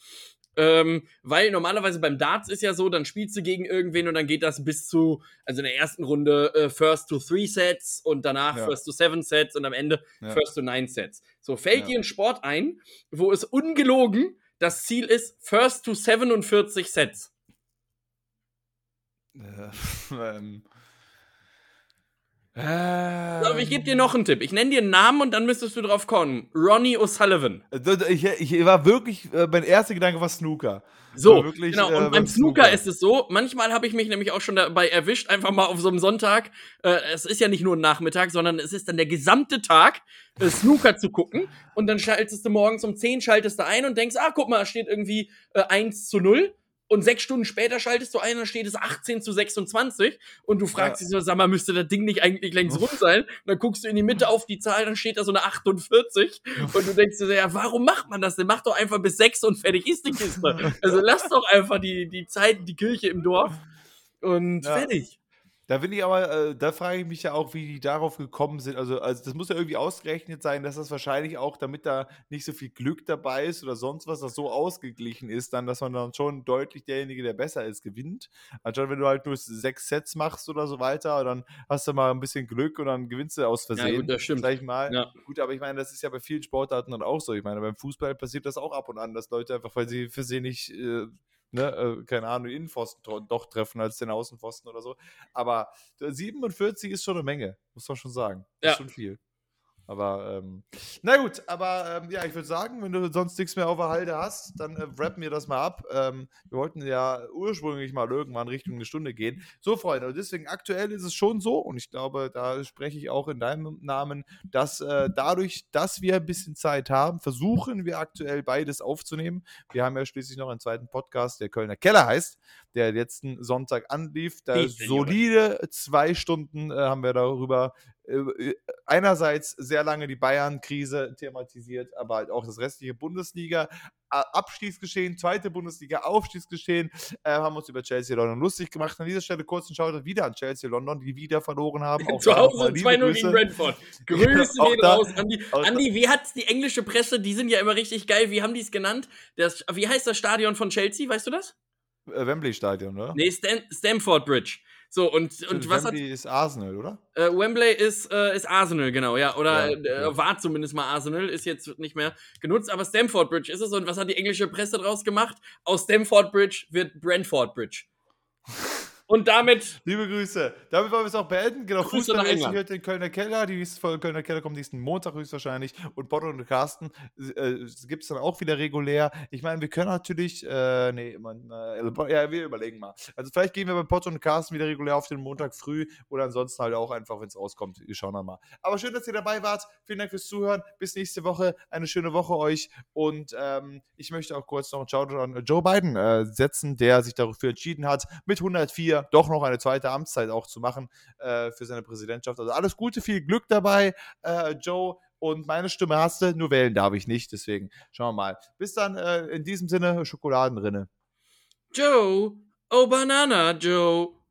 Ähm, weil normalerweise beim Darts ist ja so, dann spielst du gegen irgendwen und dann geht das bis zu, also in der ersten Runde äh, First to Three Sets und danach
Ja.
First to Seven Sets und am Ende
Ja.
First to Nine Sets. So fällt dir ein Sport ein, wo es ungelogen das Ziel ist First to 47 Sets.
Äh, ähm,
Aber ich gebe dir noch einen Tipp. Ich nenne dir einen Namen und dann müsstest du drauf kommen. Ronnie O'Sullivan.
Äh, Ich, ich war wirklich, äh, mein erster Gedanke war Snooker.
So,
wirklich,
genau.
äh,
Und
beim
beim Snooker,
Snooker.
ist es so, manchmal habe ich mich nämlich auch schon dabei erwischt, einfach mal auf so einem Sonntag, äh, es ist ja nicht nur ein Nachmittag, sondern es ist dann der gesamte Tag, äh, Snooker zu gucken. Und dann schaltest du morgens um 10, schaltest du ein und denkst, ah, guck mal, steht irgendwie äh, 1 zu 0. Und sechs Stunden später schaltest du ein, dann steht es 18 zu 26. Und du fragst
Ja.
dich so, sag mal, müsste das Ding nicht eigentlich längst rund sein? Und dann guckst du in die Mitte auf die Zahl, dann steht da so eine 48. Und du denkst dir so, ja, warum macht man das denn? Mach doch einfach bis sechs und fertig ist die Kiste. Also lass doch einfach die, die Zeit, die Kirche im Dorf. Und
Ja.
fertig.
Da bin ich aber, äh, da frage ich mich ja auch, wie die darauf gekommen sind. Also, also das muss ja irgendwie ausgerechnet sein, dass das wahrscheinlich auch, damit da nicht so viel Glück dabei ist oder sonst was, das so ausgeglichen ist, dann, dass man dann schon deutlich derjenige, der besser ist, gewinnt. Anstatt wenn du halt nur sechs Sets machst oder so weiter, dann hast du mal ein bisschen Glück und dann gewinnst du aus Versehen.
gut, das stimmt.
Sag ich mal.
Ja.
Gut, aber ich meine, das ist ja bei vielen Sportarten dann auch so. Ich meine, beim Fußball passiert das auch ab und an, dass Leute einfach, weil sie versehentlich, äh, ne, äh, keine Ahnung, den Innenpfosten doch treffen als den Außenpfosten oder so. Aber 47 ist schon eine Menge, muss man schon sagen.
Ja.
Ist schon viel. Aber, ähm, na gut, aber ähm, ja, ich würde sagen, wenn du sonst nichts mehr auf der Halde hast, dann äh, rappen wir das mal ab. Ähm, wir wollten ja ursprünglich mal irgendwann Richtung eine Stunde gehen. So, Freunde, und deswegen aktuell ist es schon so, und ich glaube, da spreche ich auch in deinem Namen, dass äh, dadurch, dass wir ein bisschen Zeit haben, versuchen wir aktuell beides aufzunehmen. Wir haben ja schließlich noch einen zweiten Podcast, der Kölner Keller heißt, der letzten Sonntag anlief. Da solide zwei Stunden äh, haben wir darüber einerseits sehr lange die Bayern-Krise thematisiert, aber halt auch das restliche Bundesliga. Abstiegsgeschehen, zweite Bundesliga, Aufstiegsgeschehen, äh, haben uns über Chelsea London lustig gemacht. An dieser Stelle kurzen Shoutout wieder an Chelsea London, die wieder verloren haben. Auch
Zu Hause
nochmal liebe
2-0
Grüße.
gegen Brentford. Grüße
Auch
gehen
da-
raus. Andi,
auch da-
Andi, wie hat's die englische Presse, die sind ja immer richtig geil, wie haben die es genannt? Das, wie heißt das Stadion von Chelsea, weißt du das?
Äh, Wembley-Stadion, oder?
Nee, Stan Stamford Bridge. So, und, und was hat
Wembley ist Arsenal, oder?
Äh, Wembley ist, äh, ist Arsenal, genau, ja. Oder
Ja,
äh,
ja.
war zumindest mal Arsenal, ist jetzt nicht mehr genutzt, aber Stamford Bridge ist es. Und was hat die englische Presse draus gemacht? Aus Stamford Bridge wird Brentford Bridge. Und damit.
Liebe Grüße. Damit wollen wir es auch beenden. Genau,
Grüße
Fußball
nach England.
hört den Kölner Keller. Die nächste Folge Kölner Keller kommt nächsten Montag höchstwahrscheinlich. Und Botto und Carsten äh, gibt es dann auch wieder regulär. Ich meine, wir können natürlich. Äh, nee, man, äh, ja, wir überlegen mal. Also, vielleicht gehen wir bei Botto und Carsten wieder regulär auf den Montag früh oder ansonsten halt auch einfach, wenn es rauskommt. Wir schauen dann mal. Aber schön, dass ihr dabei wart. Vielen Dank fürs Zuhören. Bis nächste Woche. Eine schöne Woche euch. Und ähm, ich möchte auch kurz noch einen Shoutout an Joe Biden äh, setzen, der sich dafür entschieden hat, mit 104 doch noch eine zweite Amtszeit auch zu machen äh, für seine Präsidentschaft. Also alles Gute, viel Glück dabei, äh, Joe. Und meine Stimme hast du, nur wählen darf ich nicht. Deswegen schauen wir mal. Bis dann, äh, in diesem Sinne, Schokoladenrinne.
Joe, oh Banana, Joe.